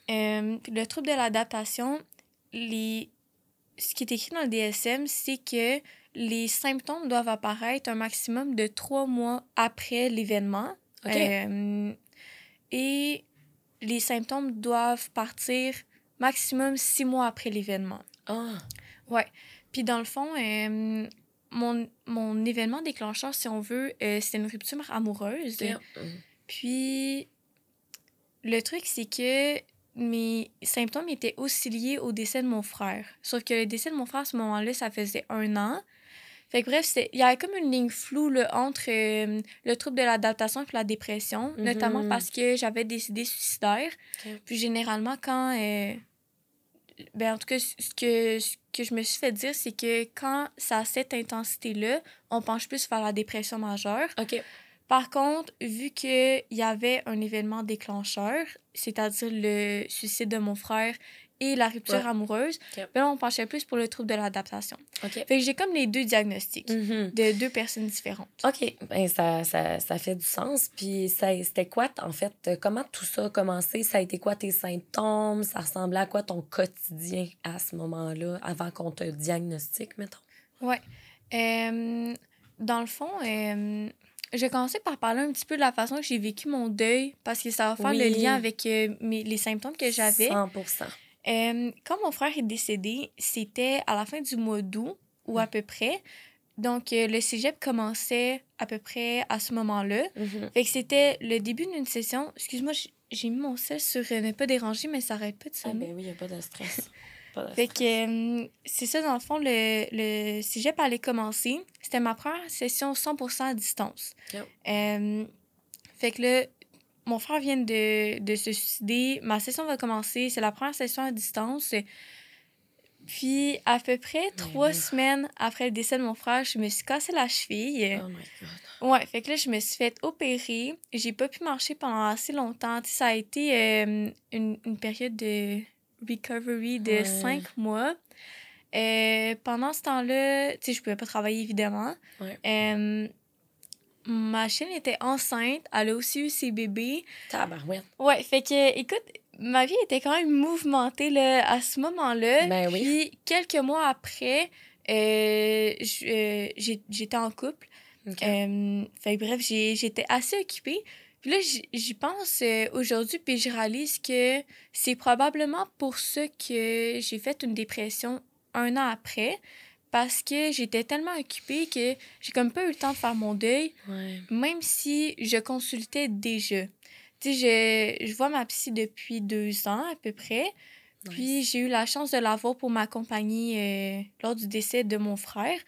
Le trouble de l'adaptation, les... ce qui est écrit dans le DSM, c'est que les symptômes doivent apparaître un maximum de trois mois après l'événement. Euh, et les symptômes doivent partir maximum six mois après l'événement. Ah, Ouais. Puis dans le fond, euh, mon, mon événement déclencheur, si on veut, euh, c'est une rupture amoureuse. OK. Mm. Puis, le truc, c'est que mes symptômes étaient aussi liés au décès de mon frère. Sauf que le décès de mon frère, à ce moment-là, ça faisait un an. Fait que bref, il y avait comme une ligne floue là, entre euh, le trouble de l'adaptation et la dépression, Mhm. notamment parce que j'avais des idées suicidaires. Puis généralement, quand... euh, ben, en tout cas, ce que, ce que je me suis fait dire, c'est que quand ça a cette intensité-là, on penche plus vers la dépression majeure. OK. Par contre, vu qu'il y avait un événement déclencheur, c'est-à-dire le suicide de mon frère et la rupture Ouais. amoureuse, ben on penchait plus pour le trouble de l'adaptation. OK. Fait que j'ai comme les deux diagnostics Mhm. de deux personnes différentes. OK, ben ça, ça, ça fait du sens. Puis ça, c'était quoi, en fait, euh, comment tout ça a commencé? Ça a été quoi tes symptômes? Ça ressemblait à quoi ton quotidien à ce moment-là, avant qu'on te diagnostique, mettons? Euh, dans le fond, euh, je vais commencer par parler un petit peu de la façon que j'ai vécu mon deuil, parce que ça va faire le lien avec euh, mes, les symptômes que j'avais. 100% Euh, quand mon frère est décédé, c'était à la fin du mois d'août, ou à peu près. Donc, euh, le cégep commençait à peu près à ce moment-là. Mhm. Fait que c'était le début d'une session. Excuse-moi, j'ai mis mon sel sur euh, ne pas déranger, mais ça arrête pas de Ah, sonner. ben oui, il n'y a pas de stress. *laughs* Pas Fait que euh, c'est ça, dans le fond, le, le cégep allait commencer. C'était ma première session 100% à distance. Euh, fait que là, mon frère vient de, de se suicider. Ma session va commencer. C'est la première session à distance. Puis, à peu près trois oui. semaines après le décès de mon frère, je me suis cassé la cheville. Oh my god. Ouais, fait que là, je me suis fait opérer. J'ai pas pu marcher pendant assez longtemps. Ça a été euh, une, une période de recovery de Ouais. cinq mois. Euh, pendant ce temps-là, tu sais, je pouvais pas travailler, évidemment. Ouais. Euh, ma chienne était enceinte. Elle a aussi eu ses bébés. Tabarouette. Ouais, fait que, écoute, ma vie était quand même mouvementée là, à ce moment-là. Ben oui. Puis, quelques mois après, euh, j'étais en couple. Ok. Fait que bref, j'étais assez occupée. Puis là, j'y- pense euh, aujourd'hui, puis je réalise que c'est probablement pour ça que j'ai fait une dépression un an après, parce que j'étais tellement occupée que j'ai comme pas eu le temps de faire mon deuil, Ouais. même si je consultais déjà. Tu sais, je, je vois ma psy depuis deux ans à peu près, puis j'ai eu la chance de l'avoir pour m'accompagner euh, lors du décès de mon frère.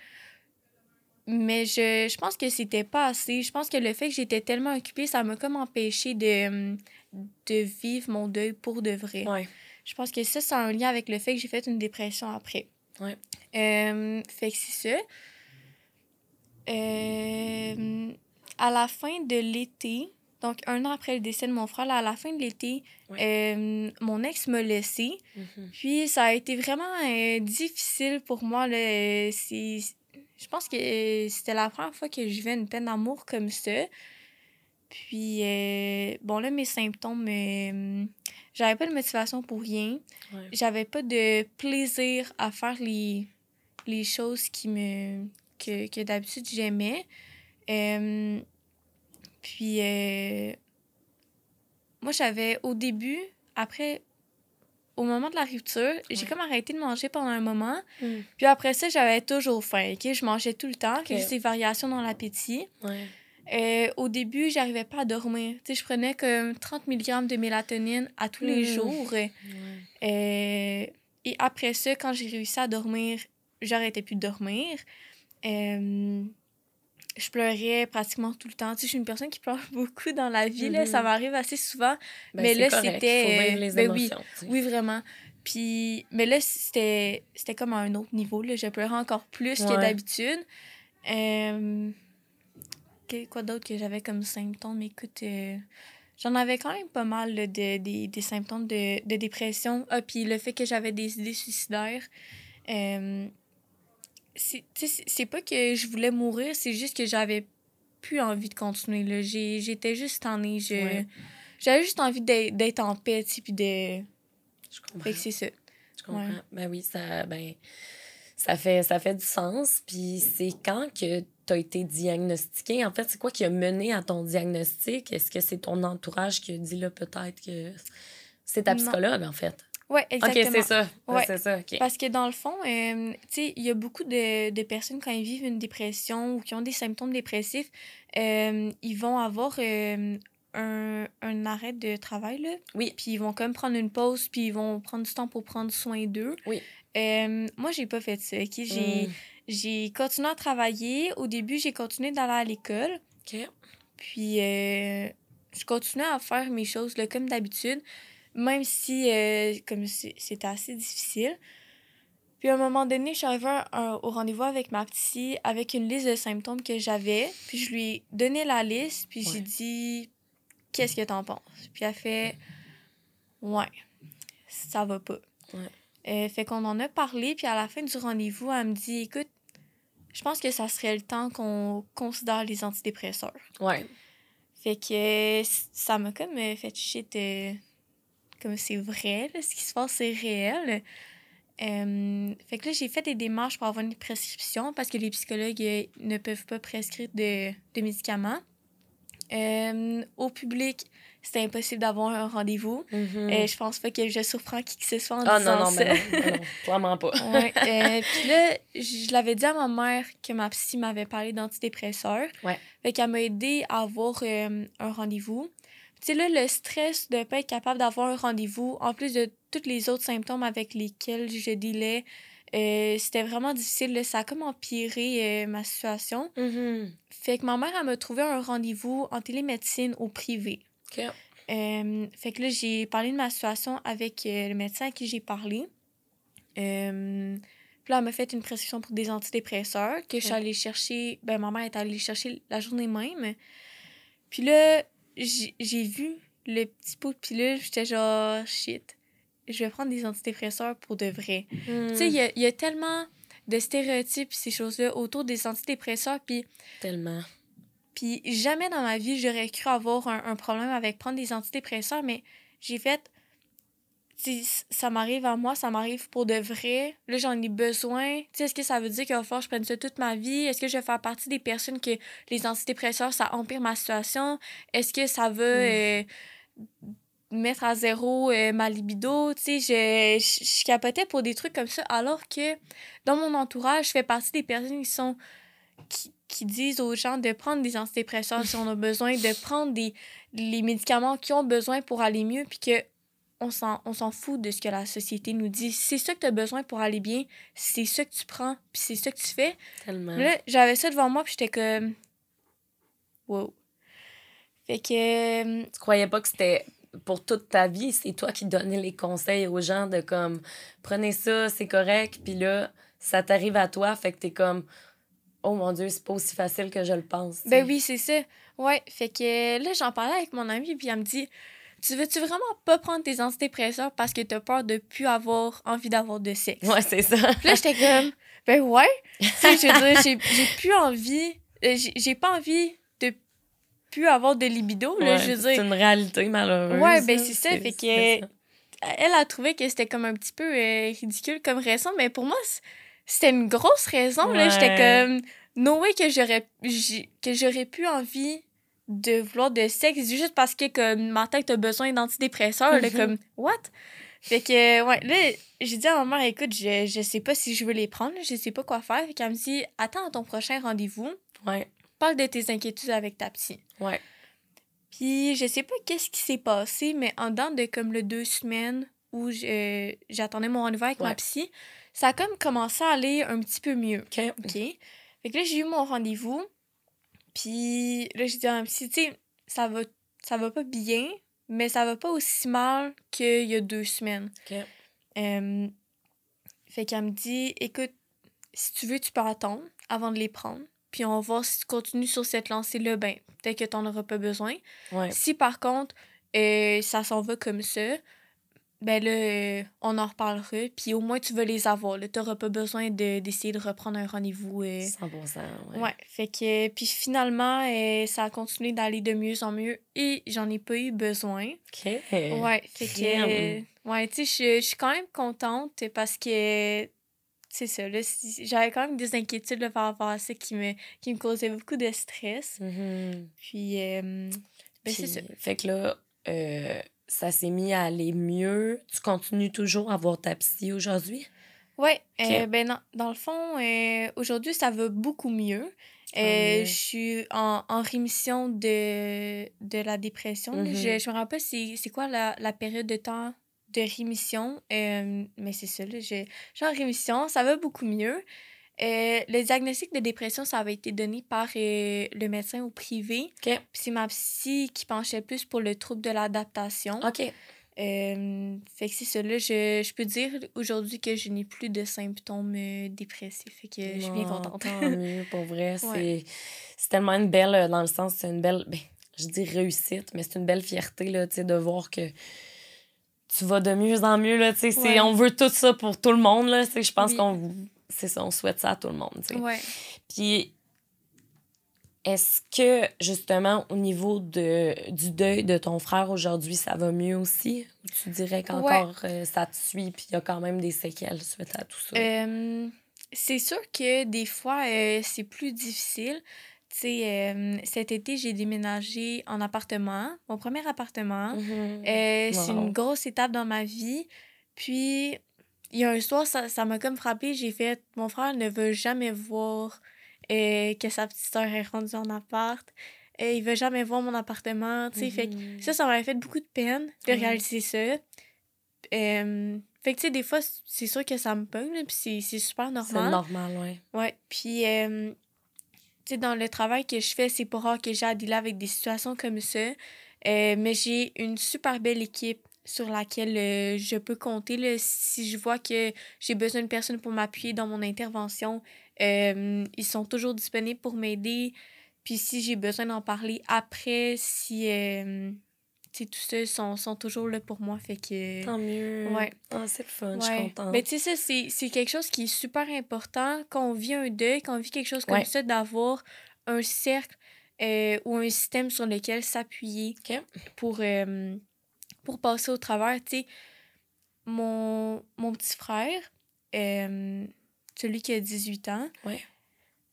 Mais je, je pense que c'était pas assez. Je pense que le fait que j'étais tellement occupée, ça m'a comme empêché de, de vivre mon deuil pour de vrai. Ouais. Je pense que ça, c'est un lien avec le fait que j'ai fait une dépression après. Ouais. Euh, fait que c'est ça. Euh, à la fin de l'été, donc un an après le décès de mon frère, là, à la fin de l'été, euh, mon ex m'a laissé. Mhm. Puis ça a été vraiment difficile pour moi. Là. Je pense que euh, c'était la première fois que je vivais une peine d'amour comme ça. Puis, euh, bon, là, mes symptômes, euh, j'avais pas de motivation pour rien. Ouais. J'avais pas de plaisir à faire les, les choses qui me que, que d'habitude j'aimais. Euh, puis, moi, j'avais au début, après, au moment de la rupture, j'ai comme arrêté de manger pendant un moment. Mhm. Puis après ça, j'avais toujours faim. ok? Je mangeais tout le temps, Ok. que juste des variations dans l'appétit. Ouais. Euh, au début, j'arrivais pas à dormir. Je prenais comme 30 mg de mélatonine à tous les Mm. jours. Ouais. Euh, et après ça, quand j'ai réussi à dormir, j'arrêtais plus de dormir. Euh, je pleurais pratiquement tout le temps. Tu sais, je suis une personne qui pleure *laughs* beaucoup dans la vie. là. Mhm. Ça m'arrive assez souvent. Ben, Mais là, c'était, euh, ben oui. Oui, vraiment. Puis, mais là, c'était, c'était comme à un autre niveau. Là. Je pleurais encore plus que Ouais. d'habitude. Euh, que- quoi d'autre que j'avais comme symptômes? Écoute, euh, j'en avais quand même pas mal là, de, des, des symptômes de, de dépression. Ah, puis le fait que j'avais des idées suicidaires. Euh, c'est, pas que je voulais mourir, c'est juste que j'avais plus envie de continuer. J'étais juste tannée. Ouais. J'avais juste envie d'être, en paix, puis de... Je comprends. C'est ça. Je comprends. Ouais. Ben oui, ça, ben, ça, fait, ça fait du sens. Puis c'est quand que tu as été diagnostiqué? En fait, c'est quoi qui a mené à ton diagnostic? Est-ce que c'est ton entourage qui a dit là peut-être que c'est ta Non. psychologue en fait? Ouais, exactement. Ok, c'est ça. Ouais. C'est ça, ok. Parce que dans le fond, euh, tu sais, il y a beaucoup de, de personnes, quand ils vivent une dépression ou qui ont des symptômes dépressifs, euh, ils vont avoir euh, un, un arrêt de travail, là. Oui. Puis ils vont quand même prendre une pause, puis ils vont prendre du temps pour prendre soin d'eux. Oui. Moi, j'ai pas fait ça, OK? J'ai, Mm. j'ai continué à travailler. Au début, j'ai continué d'aller à l'école. Ok. Puis, je continuais à faire mes choses là, comme d'habitude, même si euh, comme c'était assez difficile. Puis, à un moment donné, je suis arrivée au rendez-vous avec ma psy avec une liste de symptômes que j'avais. Puis, je lui ai donné la liste, puis Ouais. j'ai dit Qu'est-ce que t'en penses? Puis, elle fait Ouais, ça va pas. Ouais. Euh, fait qu'on en a parlé, puis à la fin du rendez-vous, elle me dit Écoute, je pense que ça serait le temps qu'on considère les antidépresseurs. Ouais. Fait que ça m'a comme euh, fait shit. euh, comme c'est vrai, là, ce qui se passe, c'est réel. Euh, fait que là, j'ai fait des démarches pour avoir une prescription parce que les psychologues euh, ne peuvent pas prescrire de, de médicaments. Euh, au public, c'était impossible d'avoir un rendez-vous. Mhm. je pense pas que je surprends qui que ce soit en Ah disant non, non, ça. non, clairement pas. *laughs* Ouais, puis là, je l'avais dit à ma mère que ma psy m'avait parlé d'antidépresseurs. Ouais. Fait qu'elle m'a aidé à avoir un rendez-vous. Sais, là, le stress de pas être capable d'avoir un rendez-vous, en plus de tous les autres symptômes avec lesquels je dealais, euh, c'était vraiment difficile. là. Ça a comme empiré euh, ma situation. Mhm. Fait que ma mère, elle m'a trouvé un rendez-vous en télémédecine au privé. Euh, fait que là, j'ai parlé de ma situation avec le médecin à qui j'ai parlé. Puis là, elle m'a fait une prescription pour des antidépresseurs que je suis allée chercher. Ben, ma mère est allée chercher la journée même. Puis là, j'ai vu le petit pot de pilule. J'étais genre, shit, je vais prendre des antidépresseurs pour de vrai. Tu sais, il y a, y a tellement de stéréotypes, ces choses-là, autour des antidépresseurs. Puis Tellement. puis jamais dans ma vie, j'aurais cru avoir un, un problème avec prendre des antidépresseurs, mais j'ai fait. Sais, Ça m'arrive à moi, ça m'arrive pour de vrai. Là, j'en ai besoin. Tu sais, Est-ce que ça veut dire qu'il va falloir que je prenne ça toute ma vie? Est-ce que je vais faire partie des personnes que les antidépresseurs, ça empire ma situation? Est-ce que ça va euh, mettre à zéro euh, ma libido? Tu sais, je, je, je capotais pour des trucs comme ça, alors que dans mon entourage, je fais partie des personnes qui sont qui, qui disent aux gens de prendre des antidépresseurs si on a besoin, de *laughs* prendre des, les médicaments qu'ils ont besoin pour aller mieux, puis que on s'en, fout de ce que la société nous dit. C'est ça que tu as besoin pour aller bien, c'est ça que tu prends, puis c'est ça que tu fais. Tellement. Là, j'avais ça devant moi, puis j'étais comme... Wow. Fait que... euh, Tu croyais pas que c'était pour toute ta vie, c'est toi qui donnais les conseils aux gens de comme prenez ça, c'est correct, puis là ça t'arrive à toi, fait que t'es comme oh mon dieu, c'est pas aussi facile que je le pense. Ben oui, c'est ça. Ouais, fait que là, j'en parlais avec mon amie, puis elle me dit Tu veux-tu vraiment pas prendre tes antidépresseurs parce que t'as peur de plus avoir envie d'avoir de sexe? Ouais, c'est ça. Puis là, j'étais comme Ben ouais. tu sais, je veux dire, j'ai, j'ai plus envie. euh, J'ai, pas envie de plus avoir de libido, là, Ouais, je veux c'est dire. une réalité malheureuse. Ouais, ben c'est ça, fait que- c'est ça. Elle a trouvé que c'était comme un petit peu euh, ridicule comme raison, mais pour moi, c'était une grosse raison. Là. J'étais comme, no way que j'aurais, que j'aurais pu envie de vouloir de sexe juste parce que comme, ma tête a besoin d'antidépresseurs. là, Mhm. comme, what? Fait que, ouais, là, j'ai dit à ma mère, écoute, je, je sais pas si je veux les prendre, je sais pas quoi faire. Fait qu'elle me dit, attends à ton prochain rendez-vous, Ouais, parle de tes inquiétudes avec ta psy. ouais. Puis je sais pas qu'est-ce qui s'est passé, mais en dedans de comme le deux semaines où je- j'attendais mon rendez-vous avec ma psy, ça a comme commencé à aller un petit peu mieux. OK. OK? Fait que là, j'ai eu mon rendez-vous. Puis là, j'ai dit à ma psy, tu sais, ça va, ça va pas bien, mais ça va pas aussi mal qu'il y a deux semaines. Euh, fait qu'elle me dit, écoute, si tu veux, tu peux attendre avant de les prendre. Puis on va voir si tu continues sur cette lancée-là, ben, peut-être que t'en auras pas besoin. Ouais. Si par contre, euh, ça s'en va comme ça, ben là, euh, on en reparlera. Puis au moins, tu vas les avoir. Tu n'auras pas besoin de- d'essayer de, reprendre un rendez-vous. euh. 100%. Ouais. Ouais. Fait que, puis finalement, euh, ça a continué d'aller de mieux en mieux et j'en ai pas eu besoin. OK. Ouais. Fait que, euh, ouais, tu sais, je suis quand même contente parce que. C'est ça, là, j'avais quand même des inquiétudes là, par rapport à ça qui me, qui me causaient beaucoup de stress. Mhm. Puis, euh, ben, c'est ça. Fait que là, euh, ça s'est mis à aller mieux? Tu continues toujours à voir ta psy aujourd'hui? Ok. euh, ben dans, dans le fond, euh, aujourd'hui, ça va beaucoup mieux. Euh, je suis en, en rémission de, de la dépression. Mhm. Je, je me rappelle pas c'est quoi la, la période de temps de rémission, mais c'est ça, là, je, je suis en rémission, ça va beaucoup mieux. Euh, le diagnostic de dépression, ça avait été donné par euh, le médecin au privé. Puis c'est ma psy qui penchait plus pour le trouble de l'adaptation. OK. Euh, fait que c'est ça, là, je, je peux dire aujourd'hui que je n'ai plus de symptômes dépressifs. Fait que je suis bien contente. Tant mieux, *laughs* pour vrai. Ouais. C'est tellement une belle, dans le sens, c'est une belle, ben, je dis réussite, mais c'est une belle fierté, là, de voir que tu vas de mieux en mieux, là, Ouais. On veut tout ça pour tout le monde, là, je pense Oui. qu'on, c'est ça, on souhaite ça à tout le monde. Ouais. Puis, Est-ce que, justement, au niveau de, du deuil de ton frère aujourd'hui, ça va mieux aussi? Ou tu dirais qu'encore euh, ça te suit puis il y a quand même des séquelles suite à tout ça? Euh, c'est sûr que des fois, euh, c'est plus difficile. Tu sais, cet été, j'ai déménagé en appartement, mon premier appartement. Mhm. C'est une grosse étape dans ma vie. Puis, il y a un soir, ça m'a comme frappé. J'ai fait, mon frère ne veut jamais voir et que sa petite soeur est rendue en appart. Et il veut jamais voir mon appartement, tu sais. Fait que mm-hmm. ça, ça m'avait fait beaucoup de peine de réaliser ça. fait que, tu sais, des fois, c'est sûr que ça me pogne, puis c'est super normal. C'est normal, ouais. Ouais. Puis, tu sais, dans le travail que je fais, c'est pas rare que j'ai à dealer avec des situations comme ça. Euh, mais j'ai une super belle équipe sur laquelle euh, je peux compter. si je vois que j'ai besoin de personne pour m'appuyer dans mon intervention, euh, ils sont toujours disponibles pour m'aider. Puis si j'ai besoin d'en parler après, si euh, tout ça, sont, sont toujours là pour moi. Fait que. Tant mieux. Ouais. Ah, c'est le fun, je suis contente. Mais tu sais, ça, c'est quelque chose qui est super important quand on vit un deuil, quand on vit quelque chose comme ça, d'avoir un cercle euh, ou un système sur lequel s'appuyer pour, euh, pour passer au travers. Tu sais, mon, mon petit frère, celui qui a 18 ans.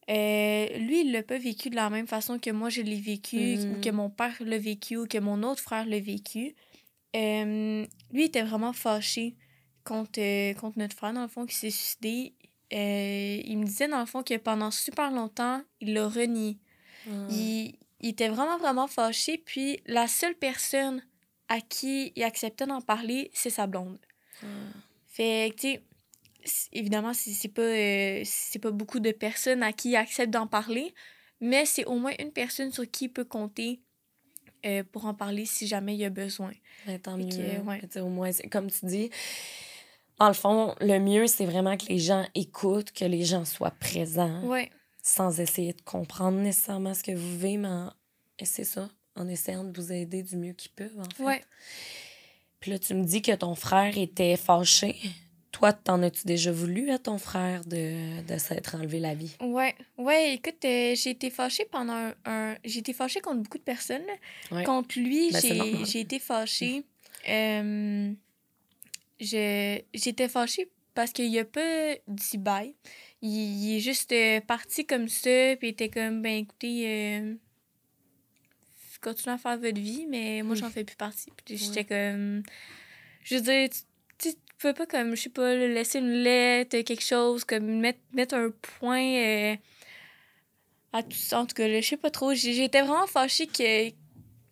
Euh, lui, il l'a pas vécu de la même façon que moi je l'ai vécu, ou que mm. mon père l'a vécu, ou que mon autre frère l'a vécu. Euh, lui, était vraiment fâché contre, euh, contre notre frère, dans le fond, qui s'est suicidé. il me disait, dans le fond, que pendant super longtemps, il l'a renié. Ah. Il, il, était vraiment, vraiment fâché. Puis la seule personne à qui il acceptait d'en parler, c'est sa blonde. Ah. Fait que, tu sais, évidemment, c'est pas, euh, c'est pas beaucoup de personnes à qui il accepte d'en parler, mais c'est au moins une personne sur qui il peut compter euh, pour en parler si jamais il y a besoin. Ben, tant mieux. Au moins, comme tu dis, dans le fond, le mieux, c'est vraiment que les gens écoutent, que les gens soient présents. Sans essayer de comprendre nécessairement ce que vous vivez, mais c'est ça, en essayant de vous aider du mieux qu'ils peuvent, en fait. Puis là, tu me dis que ton frère était fâché. Toi, t'en as-tu déjà voulu à ton frère de, de s'être enlevé la vie? Ouais, ouais, écoute, euh, j'ai été fâchée pendant un. J'ai été fâchée contre beaucoup de personnes. Contre lui, ben, j'ai été fâchée. Euh, J'étais fâchée parce qu'il a pas dit bye. Il, est juste euh, parti comme ça, puis il était comme, ben écoutez, euh, continuez à faire votre vie, mais moi, j'en fais plus partie. Puis j'étais comme. Je veux dire, tu peux pas comme, je sais pas, laisser une lettre, quelque chose, comme mettre, mettre un point euh, à tout ça. En tout cas, je sais pas trop. J'étais vraiment fâchée que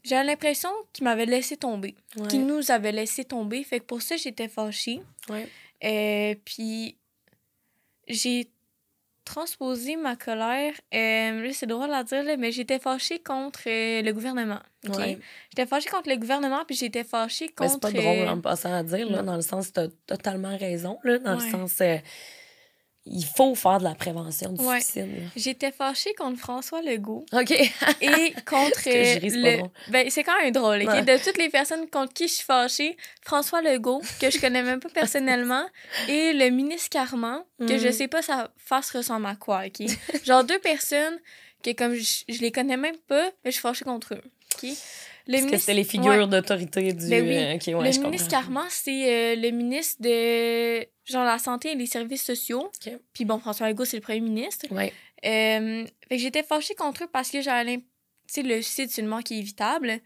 j'avais l'impression qu'il m'avait laissé tomber. Qu'il nous avait laissé tomber. Fait que pour ça, j'étais fâchée. Ouais. Euh, puis j'ai transposer ma colère. Euh, c'est drôle à dire, mais j'étais fâchée contre euh, le gouvernement. J'étais fâchée contre le gouvernement, puis j'étais fâchée contre. c'est pas drôle en passant à dire, là, dans le sens, t'as totalement raison, là, dans le sens. Il faut faire de la prévention du suicide. J'étais fâchée contre François Legault. OK. et *laughs* contre le... Ben, c'est quand même drôle. De toutes les personnes contre qui je suis fâchée, François Legault, que je connais même pas *laughs* personnellement, et le ministre Carman, que je mm. sais pas sa face ressemble à quoi, OK? Genre deux personnes que comme je, je les connais même pas, mais je suis fâchée contre eux. OK? Le Parce que c'est les figures d'autorité du. Ben euh, le ministre Carman, c'est euh, le ministre de genre la santé et les services sociaux. Puis bon, François Legault, c'est le premier ministre. Ouais. Euh, fait que j'étais fâchée contre eux parce que sais, le suicide, c'est une mort qui est évitable.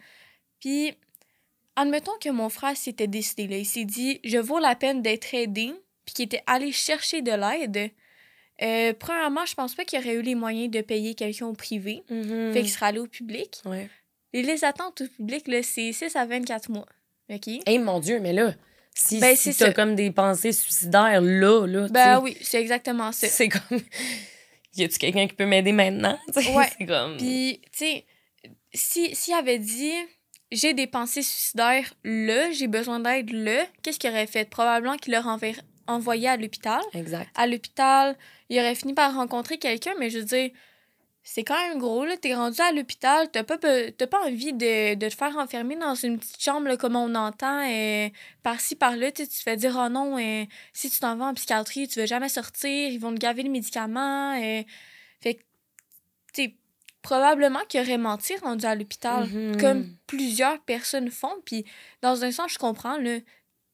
Puis, admettons que mon frère s'était décidé, là. Il s'est dit, je vaux la peine d'être aidé, puis qu'il était allé chercher de l'aide. Euh, premièrement, je pense pas qu'il aurait eu les moyens de payer quelqu'un au privé. Mm-hmm. Fait qu'il serait allé au public. Ouais. Et les attentes au public, c'est 6 à 24 mois. OK? Eh mon Dieu, mais là, si, ben, si t'as comme des pensées suicidaires là, là. Ben oui, c'est exactement ça. C'est comme. *laughs* y a-tu quelqu'un qui peut m'aider maintenant? Ouais. *laughs* c'est comme. Puis, tu sais, s'il si, avait dit j'ai des pensées suicidaires là, j'ai besoin d'aide là, qu'est-ce qu'il aurait fait? Probablement qu'il l'aurait envoyé à l'hôpital. Exact. À l'hôpital, il aurait fini par rencontrer quelqu'un, mais je veux dire, c'est quand même gros, là. T'es rendu à l'hôpital, t'as pas, pas envie de, te faire enfermer dans une petite chambre, comme on entend, et par-ci, par-là, tu te fais dire, oh non, et, si tu t'en vas en psychiatrie, tu veux jamais sortir, ils vont te gaver les médicaments, et... Fait que, probablement qu'il aurait menti rendu à l'hôpital, Mhm. comme plusieurs personnes font. Puis, dans un sens, je comprends, là.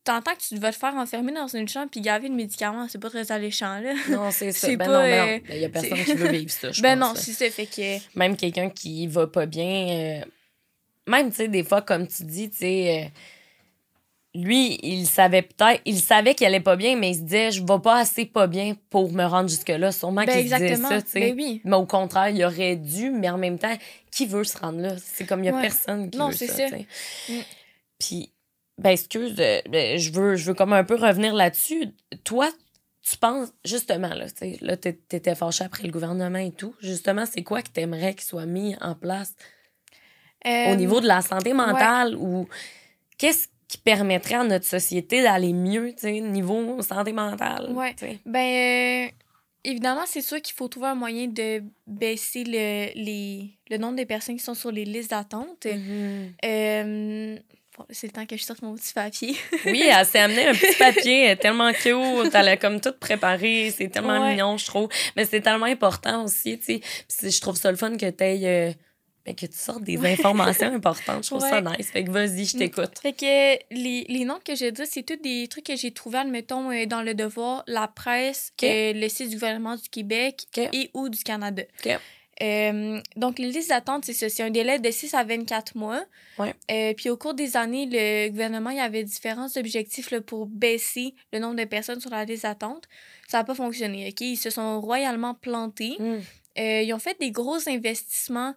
T'entends que tu vas te faire enfermer dans une chambre puis gaver de médicaments, c'est pas très alléchant, là. Non, c'est *laughs* ça. Ben pas, non, ben euh, non. Il y a personne qui veut vivre ça, je *laughs* ben pense, non, c'est ça. Fait que. Même quelqu'un qui va pas bien, euh, même, tu sais, des fois, comme tu dis, tu sais, euh, lui, il savait peut-être, il savait qu'il allait pas bien, mais il se disait, je vais pas assez pas bien pour me rendre jusque-là. Sûrement Ben, qu'il se disait ça, tu sais. Ben oui. Mais au contraire, il aurait dû, mais en même temps, qui veut se rendre là? C'est comme, il y a Ouais. personne qui Non, veut ça, ça. Mm. Puis, ben, excuse, euh, ben, je veux, je veux comme un peu revenir là-dessus. Toi, tu penses, justement, là, tu sais, là, t'é- t'étais fâché après le gouvernement et tout. Justement, c'est quoi que t'aimerais qu'il soit mis en place? Au Euh, niveau de la santé mentale ou qu'est-ce qui permettrait à notre société d'aller mieux, tu sais, niveau santé mentale? Sais? Ben, euh, évidemment, c'est sûr qu'il faut trouver un moyen de baisser le, les, le nombre de personnes qui sont sur les listes d'attente. Mhm. Euh, bon, c'est le temps que je sorte mon petit papier. *laughs* Oui, elle s'est amené un petit papier, elle est tellement cute, elle a comme tout préparé, c'est tellement Ouais. mignon, je trouve. Mais c'est tellement important aussi, tu sais. Je trouve ça le fun que tu ben, que tu sortes des informations importantes. Je trouve ça nice. Fait que vas-y, je t'écoute. Fait que les, les noms que j'ai dit, c'est tous des trucs que j'ai trouvés, admettons, euh, dans le Devoir, la presse, euh, le site du gouvernement du Québec et ou du Canada. Euh, donc, les listes d'attente, c'est ça. C'est un délai de 6 à 24 mois. Ouais. Euh, puis au cours des années, le gouvernement il y avait différents objectifs là, pour baisser le nombre de personnes sur la liste d'attente. Ça n'a pas fonctionné. ok? Ils se sont royalement plantés. Mm. Euh, ils ont fait des gros investissements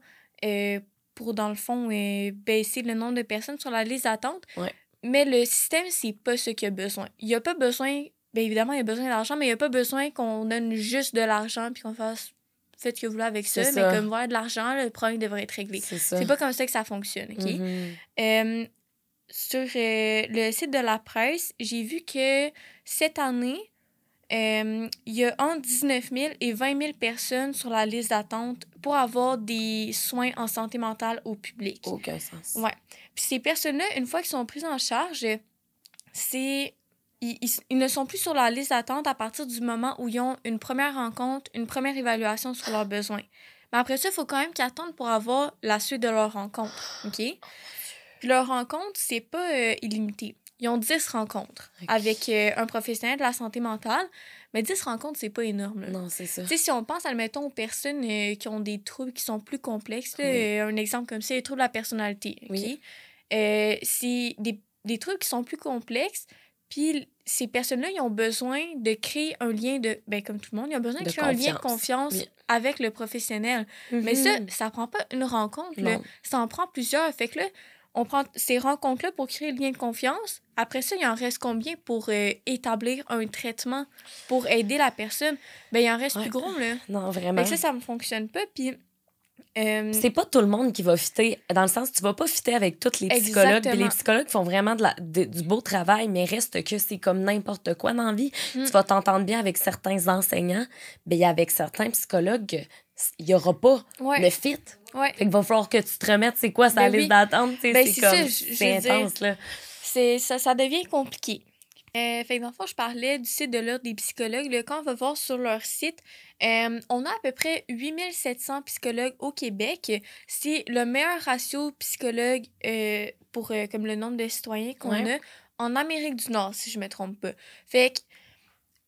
pour, dans le fond, baisser le nombre de personnes sur la liste d'attente. Ouais. Mais le système, c'est pas ce qu'il a besoin. Il n'y a pas besoin, bien évidemment, il y a besoin d'argent, mais il n'y a pas besoin qu'on donne juste de l'argent puis qu'on fasse faites ce que vous voulez avec ça. Mais comme voir de l'argent, le problème devrait être réglé. C'est pas comme ça que ça fonctionne, OK? Mhm. Euh, sur euh, le site de la presse, j'ai vu que cette année, euh, il y a entre 19 000 et 20 000 personnes sur la liste d'attente pour avoir des soins en santé mentale au public. Aucun sens. Ouais. Puis ces personnes-là, une fois qu'ils sont prises en charge, c'est. Ils, ils- ils ne sont plus sur la liste d'attente à partir du moment où ils ont une première rencontre, une première évaluation sur leurs besoins. Mais après ça, il faut quand même qu'ils attendent pour avoir la suite de leur rencontre. OK? Puis leur rencontre, c'est pas euh, illimité. Ils ont 10 rencontres avec euh, un professionnel de la santé mentale. Mais 10 rencontres, c'est pas énorme. là. Non, c'est ça. Si on pense, admettons, aux personnes euh, qui ont des troubles qui sont plus complexes, là, Oui. un exemple comme ça, les troubles de la personnalité. OK? Oui. C'est des, des trucs qui sont plus complexes, puis ces personnes-là, ils ont besoin de créer un lien de. Ben, comme tout le monde, ils ont besoin de, De créer un lien de confiance. Oui. avec le professionnel. Mais ça, Mhm. ça prend pas une rencontre, là. Ça en prend plusieurs. Fait que là, on prend ces rencontres-là pour créer le lien de confiance. Après ça, il en reste combien pour euh, établir un traitement pour aider la personne? Ben, il en reste Ouais. plus gros, là. Non, Fait vraiment. que ça, ça ne fonctionne pas. Puis. Euh, C'est pas tout le monde qui va fitter. Dans le sens, tu vas pas fitter avec tous les psychologues. Puis les psychologues font vraiment de la, de- du beau travail, mais reste que c'est comme n'importe quoi dans la vie. Mm. Tu vas t'entendre bien avec certains enseignants, mais avec certains psychologues, il y aura pas ouais, le fit. ouais. Fait qu'il va falloir que tu te remettes, c'est quoi, ça Ben liste oui. d'attente. Ben, c'est comme, c'est dire. intense, là. Ça, ça devient compliqué. Euh, fait que dans le fond, je parlais du site de l'Ordre des psychologues. Là, quand on va voir sur leur site, euh, on a à peu près 8700 psychologues au Québec. C'est le meilleur ratio psychologue euh, pour comme le nombre de citoyens qu'on Ouais. a en Amérique du Nord, si je me trompe pas. Fait que,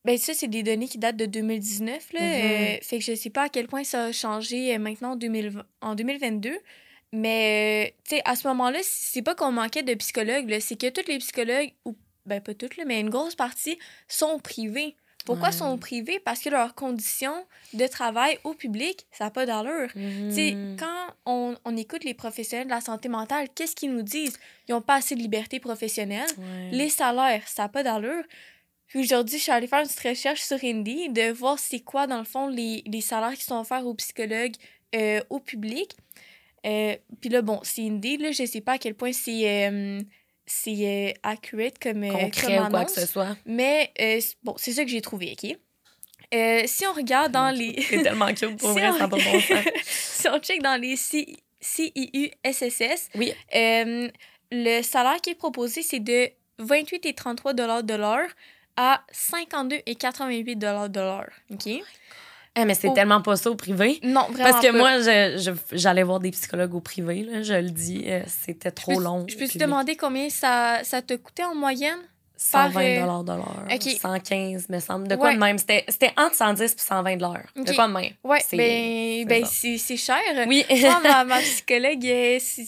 ben ça, c'est des données qui datent de 2019. Là, euh, fait que je sais pas à quel point ça a changé euh, maintenant en, 2020 en 2022. Mais, euh, tu sais, à ce moment-là, c'est pas qu'on manquait de psychologues, c'est que tous les psychologues, ou ben pas toutes, là, mais une grosse partie, sont privés. Pourquoi Ouais. sont privés? Parce que leurs conditions de travail au public, ça n'a pas d'allure. Mhm. quand on, on écoute les professionnels de la santé mentale, qu'est-ce qu'ils nous disent? Ils n'ont pas assez de liberté professionnelle. Ouais. Les salaires, ça n'a pas d'allure. Puis aujourd'hui, je suis allée faire une petite recherche sur Indy de voir c'est quoi, dans le fond, les, les salaires qui sont offerts aux psychologues euh, au public. Euh, puis là, bon, c'est Indy, là, je sais pas à quel point c'est euh, c'est euh, accurate comme, euh, Concret comme ou quoi annonce, que ce soit. mais euh, bon, c'est ça que j'ai trouvé, OK? Euh, si on regarde dans les... C'est tellement cute pour *laughs* Si vrai, on ça bon sens. *laughs* si on check dans les CIU SSS, Oui. euh, le salaire qui est proposé, c'est de 28,33 de l'heure à 52,88 de l'heure. OK? Ah, mais c'est Au- tellement pas ça au privé. Non, vraiment Parce que pas. moi, je- je- j'allais voir des psychologues au privé, là, je le dis. euh, C'était trop peux- long. Je peux te demander combien ça, ça te coûtait en moyenne? 120 par, euh, dollars de l'heure. ok. 115, me semble. De quoi Ouais. de même? C'était c'était entre 110 et 120 de l'heure. De Ok. quoi de même? C'est- ben, c'est ben c'est c'est cher. Oui. *laughs* Moi, ma, ma psychologue, euh, c'est-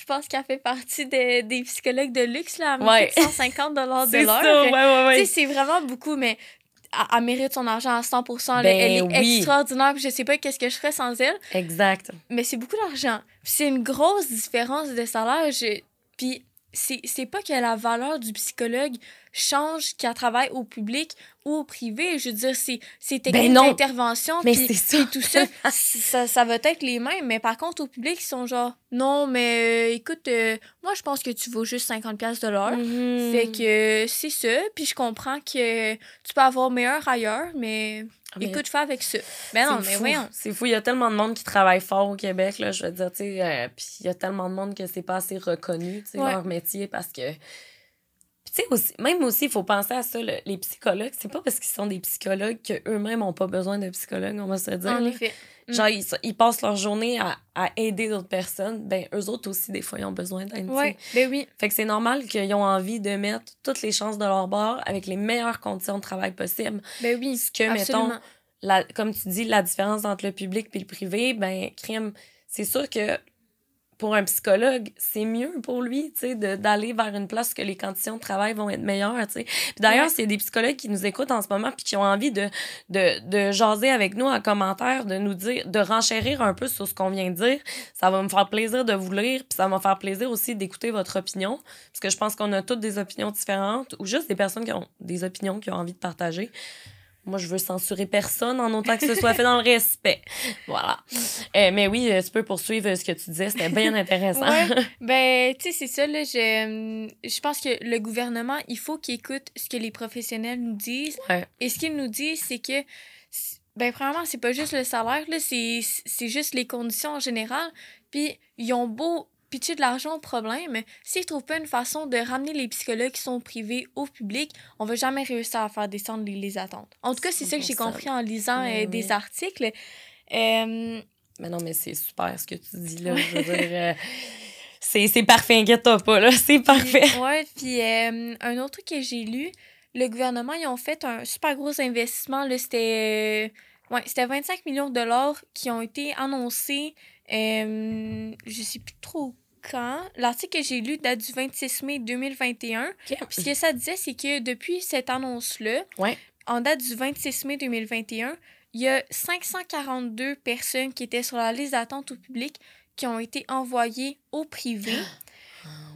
je pense qu'elle fait partie de- des psychologues de luxe. Là. Me Ouais. coûte 150 de *laughs* c'est l'heure. ça, ouais, ouais, ouais. Tu sais, c'est vraiment beaucoup, mais elle, elle mérite son argent à 100 là. Ben Elle est oui. extraordinaire. puis Je sais pas qu'est-ce que je ferais sans elle, Exact. mais c'est beaucoup d'argent. C'est une grosse différence de salaire. Je- Puis c'est c'est pas que la valeur du psychologue change qu'elle travaille au public ou au privé. Je veux dire, c'est techniques Ben non. d'intervention. Mais ça. tout *laughs* ça, ça, ça va être les mêmes. Mais par contre, au public, ils sont genre, non, mais euh, écoute, euh, moi, je pense que tu vaux juste 50$ piastres de l'heure. Mhm. Fait que euh, c'est ça. Puis je comprends que tu peux avoir meilleur ailleurs, mais Ah, mais écoute, fais avec ça. Ben non, c'est mais fou. voyons. C'est fou. Il y a tellement de monde qui travaille fort au Québec, là, je veux dire, tu sais. euh, Puis il y a tellement de monde que c'est pas assez reconnu, tu sais, Ouais. leur métier parce que. Tu sais, aussi, même aussi, il faut penser à ça, le- les psychologues, c'est pas parce qu'ils sont des psychologues qu'eux-mêmes n'ont pas besoin de psychologues, on va se dire. En là. effet. Mm. Genre, ils, ils passent leur journée à, à aider d'autres personnes. Ben, eux autres aussi, des fois, ils ont besoin d'aide. Ouais, ben oui. Fait que c'est normal qu'ils ont envie de mettre toutes les chances de leur bord avec les meilleures conditions de travail possibles. Ben oui. Ce que, absolument. mettons, la, comme tu dis, la différence entre le public et le privé, ben, crime, c'est sûr que pour un psychologue, c'est mieux pour lui, tu sais, de- d'aller vers une place que les conditions de travail vont être meilleures, tu sais. Puis d'ailleurs, Ouais. s'il y a des psychologues qui nous écoutent en ce moment puis qui ont envie de, de, de jaser avec nous en commentaire, de nous dire, de renchérir un peu sur ce qu'on vient de dire, ça va me faire plaisir de vous lire puis ça va me faire plaisir aussi d'écouter votre opinion parce que je pense qu'on a toutes des opinions différentes ou juste des personnes qui ont des opinions qui ont envie de partager. Moi, je veux censurer personne en autant que ce soit fait dans le respect. *laughs* Voilà. Euh, mais oui, euh, tu peux poursuivre euh, ce que tu disais. C'était bien *laughs* intéressant. Ouais. *laughs* Ben, tu sais, c'est ça, là. Je, je pense que le gouvernement, il faut qu'il écoute ce que les professionnels nous disent. Ouais. Et ce qu'ils nous disent, c'est que, ben, premièrement, c'est pas juste le salaire, là, c'est c'est juste les conditions en général. Puis, ils ont beau pitcher de l'argent au problème, s'ils trouvent pas une façon de ramener les psychologues qui sont privés au public, on va jamais réussir à faire descendre les, les attentes. En tout cas, c'est ça que j'ai 100%. compris en lisant Ben euh, des oui. articles. Euh, Mais non, mais c'est super ce que tu dis là. Je veux dire, euh, c'est c'est parfait, inquiète-toi pas, là. C'est parfait. Ouais, puis un autre truc que j'ai lu, le gouvernement, ils ont fait un super gros investissement. là, C'était ouais, c'était 25 millions de dollars qui ont été annoncés, euh, je sais plus trop quand. L'article que j'ai lu date du 26 mai 2021. Puis ce que ça disait, c'est que depuis cette annonce-là, Ouais. en date du 26 mai 2021, il y a 542 personnes qui étaient sur la liste d'attente au public qui ont été envoyées au privé.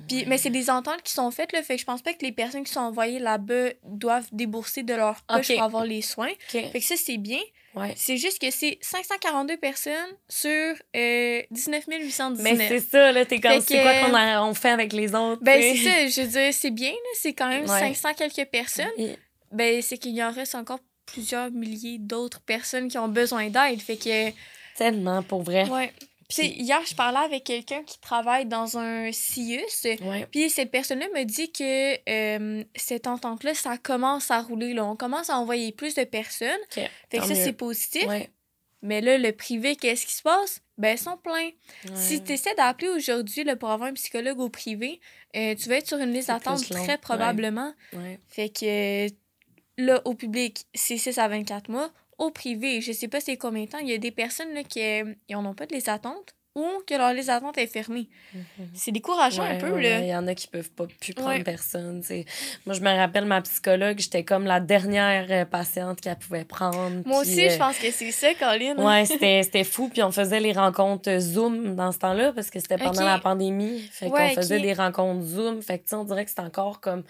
Puis, mais c'est des ententes qui sont faites, là, fait que je pense pas que les personnes qui sont envoyées là-bas doivent débourser de leur poche pour avoir les soins. Fait que ça, c'est bien. Ouais. C'est juste que c'est 542 personnes sur euh, 19 819. Mais c'est ça, là. T'es comme, c'est quoi qu'on a- on fait avec les autres? Ben, c'est ça, je veux dire, c'est bien, là, c'est quand même Ouais. 500 quelques personnes. Ben, c'est qu'il y en reste encore plusieurs milliers d'autres personnes qui ont besoin d'aide. Fait que, Tellement, pour vrai. ouais. Tu sais, hier, je parlais avec quelqu'un qui travaille dans un CIUS. Puis cette personne-là me dit que euh, cette entente-là, ça commence à rouler. Là. On commence à envoyer plus de personnes. Fait que Tant ça, c'est positif. Ouais. Mais là, le privé, qu'est-ce qui se passe? Ben, ils sont pleins. Ouais. Si tu essaies d'appeler aujourd'hui pour avoir un psychologue au privé, euh, tu vas être sur une liste d'attente très probablement. Ouais. Fait que là, au public, c'est 6 à 24 mois. Au privé, je sais pas c'est combien de temps. Il y a des personnes là, qui n'en ont pas de liste d'attente ou que leur liste d'attente est fermée. C'est décourageant un peu. ouais. Il y en a qui peuvent pas plus prendre Ouais. personne. Moi, je me rappelle, ma psychologue, j'étais comme la dernière euh, patiente qu'elle pouvait prendre. Moi puis, aussi, euh, je pense que c'est ça, Colin. Ouais, *laughs* c'était fou. Puis on faisait les rencontres Zoom dans ce temps-là parce que c'était pendant la pandémie. Fait qu'on faisait des rencontres Zoom. Fait que, on dirait que c'est encore comme.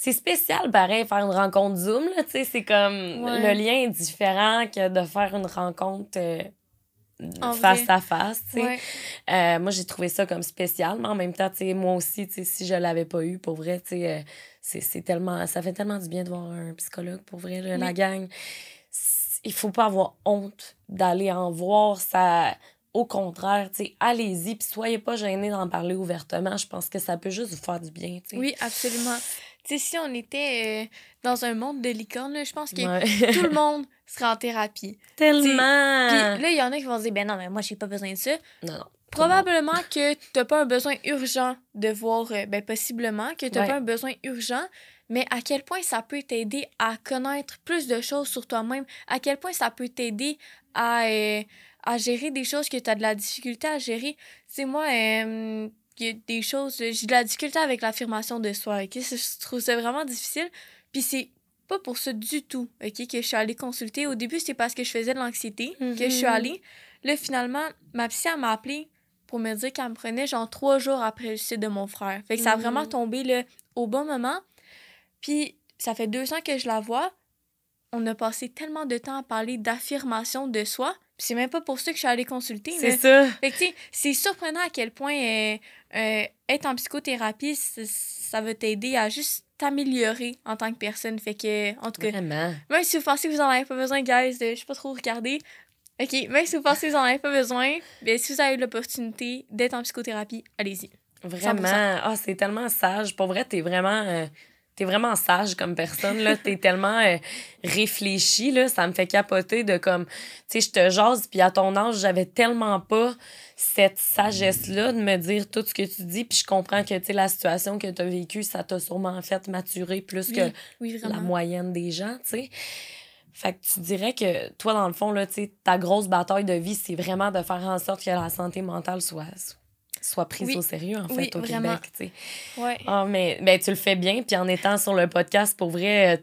C'est spécial, pareil, faire une rencontre Zoom, là, tu sais. C'est comme. Ouais. Le lien est différent que de faire une rencontre euh, face vrai. à face, tu sais. Ouais. Euh, moi, j'ai trouvé ça comme spécial, mais en même temps, tu sais, moi aussi, tu sais, si je l'avais pas eu, pour vrai, tu sais, euh, c'est c'est tellement... Ça fait tellement du bien de voir un psychologue, pour vrai, là, la gang. Il faut pas avoir honte d'aller en voir, ça... Au contraire, tu sais, allez-y, puis soyez pas gênés d'en parler ouvertement. Je pense que ça peut juste vous faire du bien, tu sais. Oui, absolument. Tu sais, si on était euh, dans un monde de licorne, je pense que Ouais. *laughs* tout le *laughs* monde serait en thérapie. Tellement. Puis là, il y en a qui vont se dire, ben non, mais moi, j'ai pas besoin de ça. non, non. Probablement que t'as pas un besoin urgent de voir, euh, ben possiblement que t'as Ouais. pas un besoin urgent, mais à quel point ça peut t'aider à connaître plus de choses sur toi-même, à quel point ça peut t'aider à, euh, à gérer des choses que t'as de la difficulté à gérer? Tu sais, moi, euh, il y a des choses, j'ai de la difficulté avec l'affirmation de soi, ok? Je trouve ça vraiment difficile, puis c'est pas pour ça du tout, ok, que je suis allée consulter. Au début, c'était parce que je faisais de l'anxiété que je suis Mhm. allée. Là, finalement, ma psy, elle m'a appelé pour me dire qu'elle me prenait genre trois jours après le suicide de mon frère. Fait que ça a Mhm. vraiment tombé là, au bon moment. Puis ça fait deux ans que je la vois. On a passé tellement de temps à parler d'affirmation de soi. C'est même pas pour ça que je suis allée consulter. C'est ça. Fait que c'est surprenant à quel point euh, euh, être en psychothérapie, ça va t'aider à juste t'améliorer en tant que personne. Fait que, en tout cas, Vraiment. même si vous pensez que vous en avez pas besoin, guys, de, je sais pas trop regarder. OK, même si vous pensez que vous en avez pas besoin, bien, si vous avez l'opportunité d'être en psychothérapie, allez-y. Vraiment. Ah, c'est tellement sage. Pour vrai, t'es vraiment. euh, T'es vraiment sage comme personne, là. T'es tellement euh, réfléchi, là. Ça me fait capoter de comme... Tu sais, je te jase, puis à ton âge, j'avais tellement pas cette sagesse-là de me dire tout ce que tu dis. Puis je comprends que, tu sais, la situation que t'as vécue, ça t'a sûrement fait maturer plus Oui, que oui, la moyenne des gens, tu sais. Fait que tu dirais que toi, dans le fond, là, tu ta grosse bataille de vie, c'est vraiment de faire en sorte que la santé mentale soit, soit prise Oui. au sérieux, en fait, Oui, au vraiment. Québec. Ouais. Ah, mais ben, tu le fais bien, puis en étant sur le podcast, pour vrai, euh,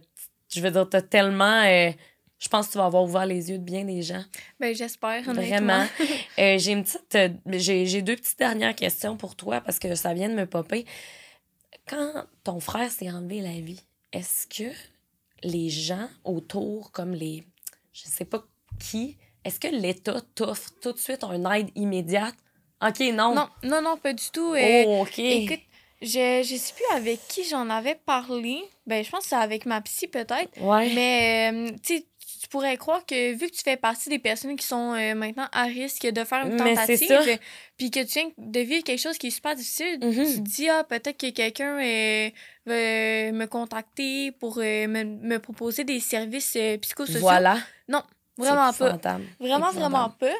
je veux dire, t'as tellement... euh, je pense que tu vas avoir ouvert les yeux de bien des gens. Ben, j'espère. Vraiment. *laughs* Euh, j'ai une petite... euh, j'ai, j'ai deux petites dernières questions pour toi, parce que ça vient de me popper. Quand ton frère s'est enlevé la vie, est-ce que les gens autour, comme les... Je sais pas qui, est-ce que l'État t'offre tout de suite une aide immédiate? OK, non. non, non, non, pas du tout. euh, Oh, OK. Écoute, je, je sais plus avec qui j'en avais parlé. Ben, je pense que c'est avec ma psy, peut-être. ouais. Mais, euh, tu sais, tu pourrais croire que vu que tu fais partie des personnes qui sont euh, maintenant à risque de faire une tentative, puis que tu viens de vivre quelque chose qui est super difficile, Mhm. tu te dis, ah, peut-être que quelqu'un euh, va me contacter pour euh, me, me proposer des services psychosociaux. Voilà. Vraiment C'est pas. Vraiment, vraiment pas.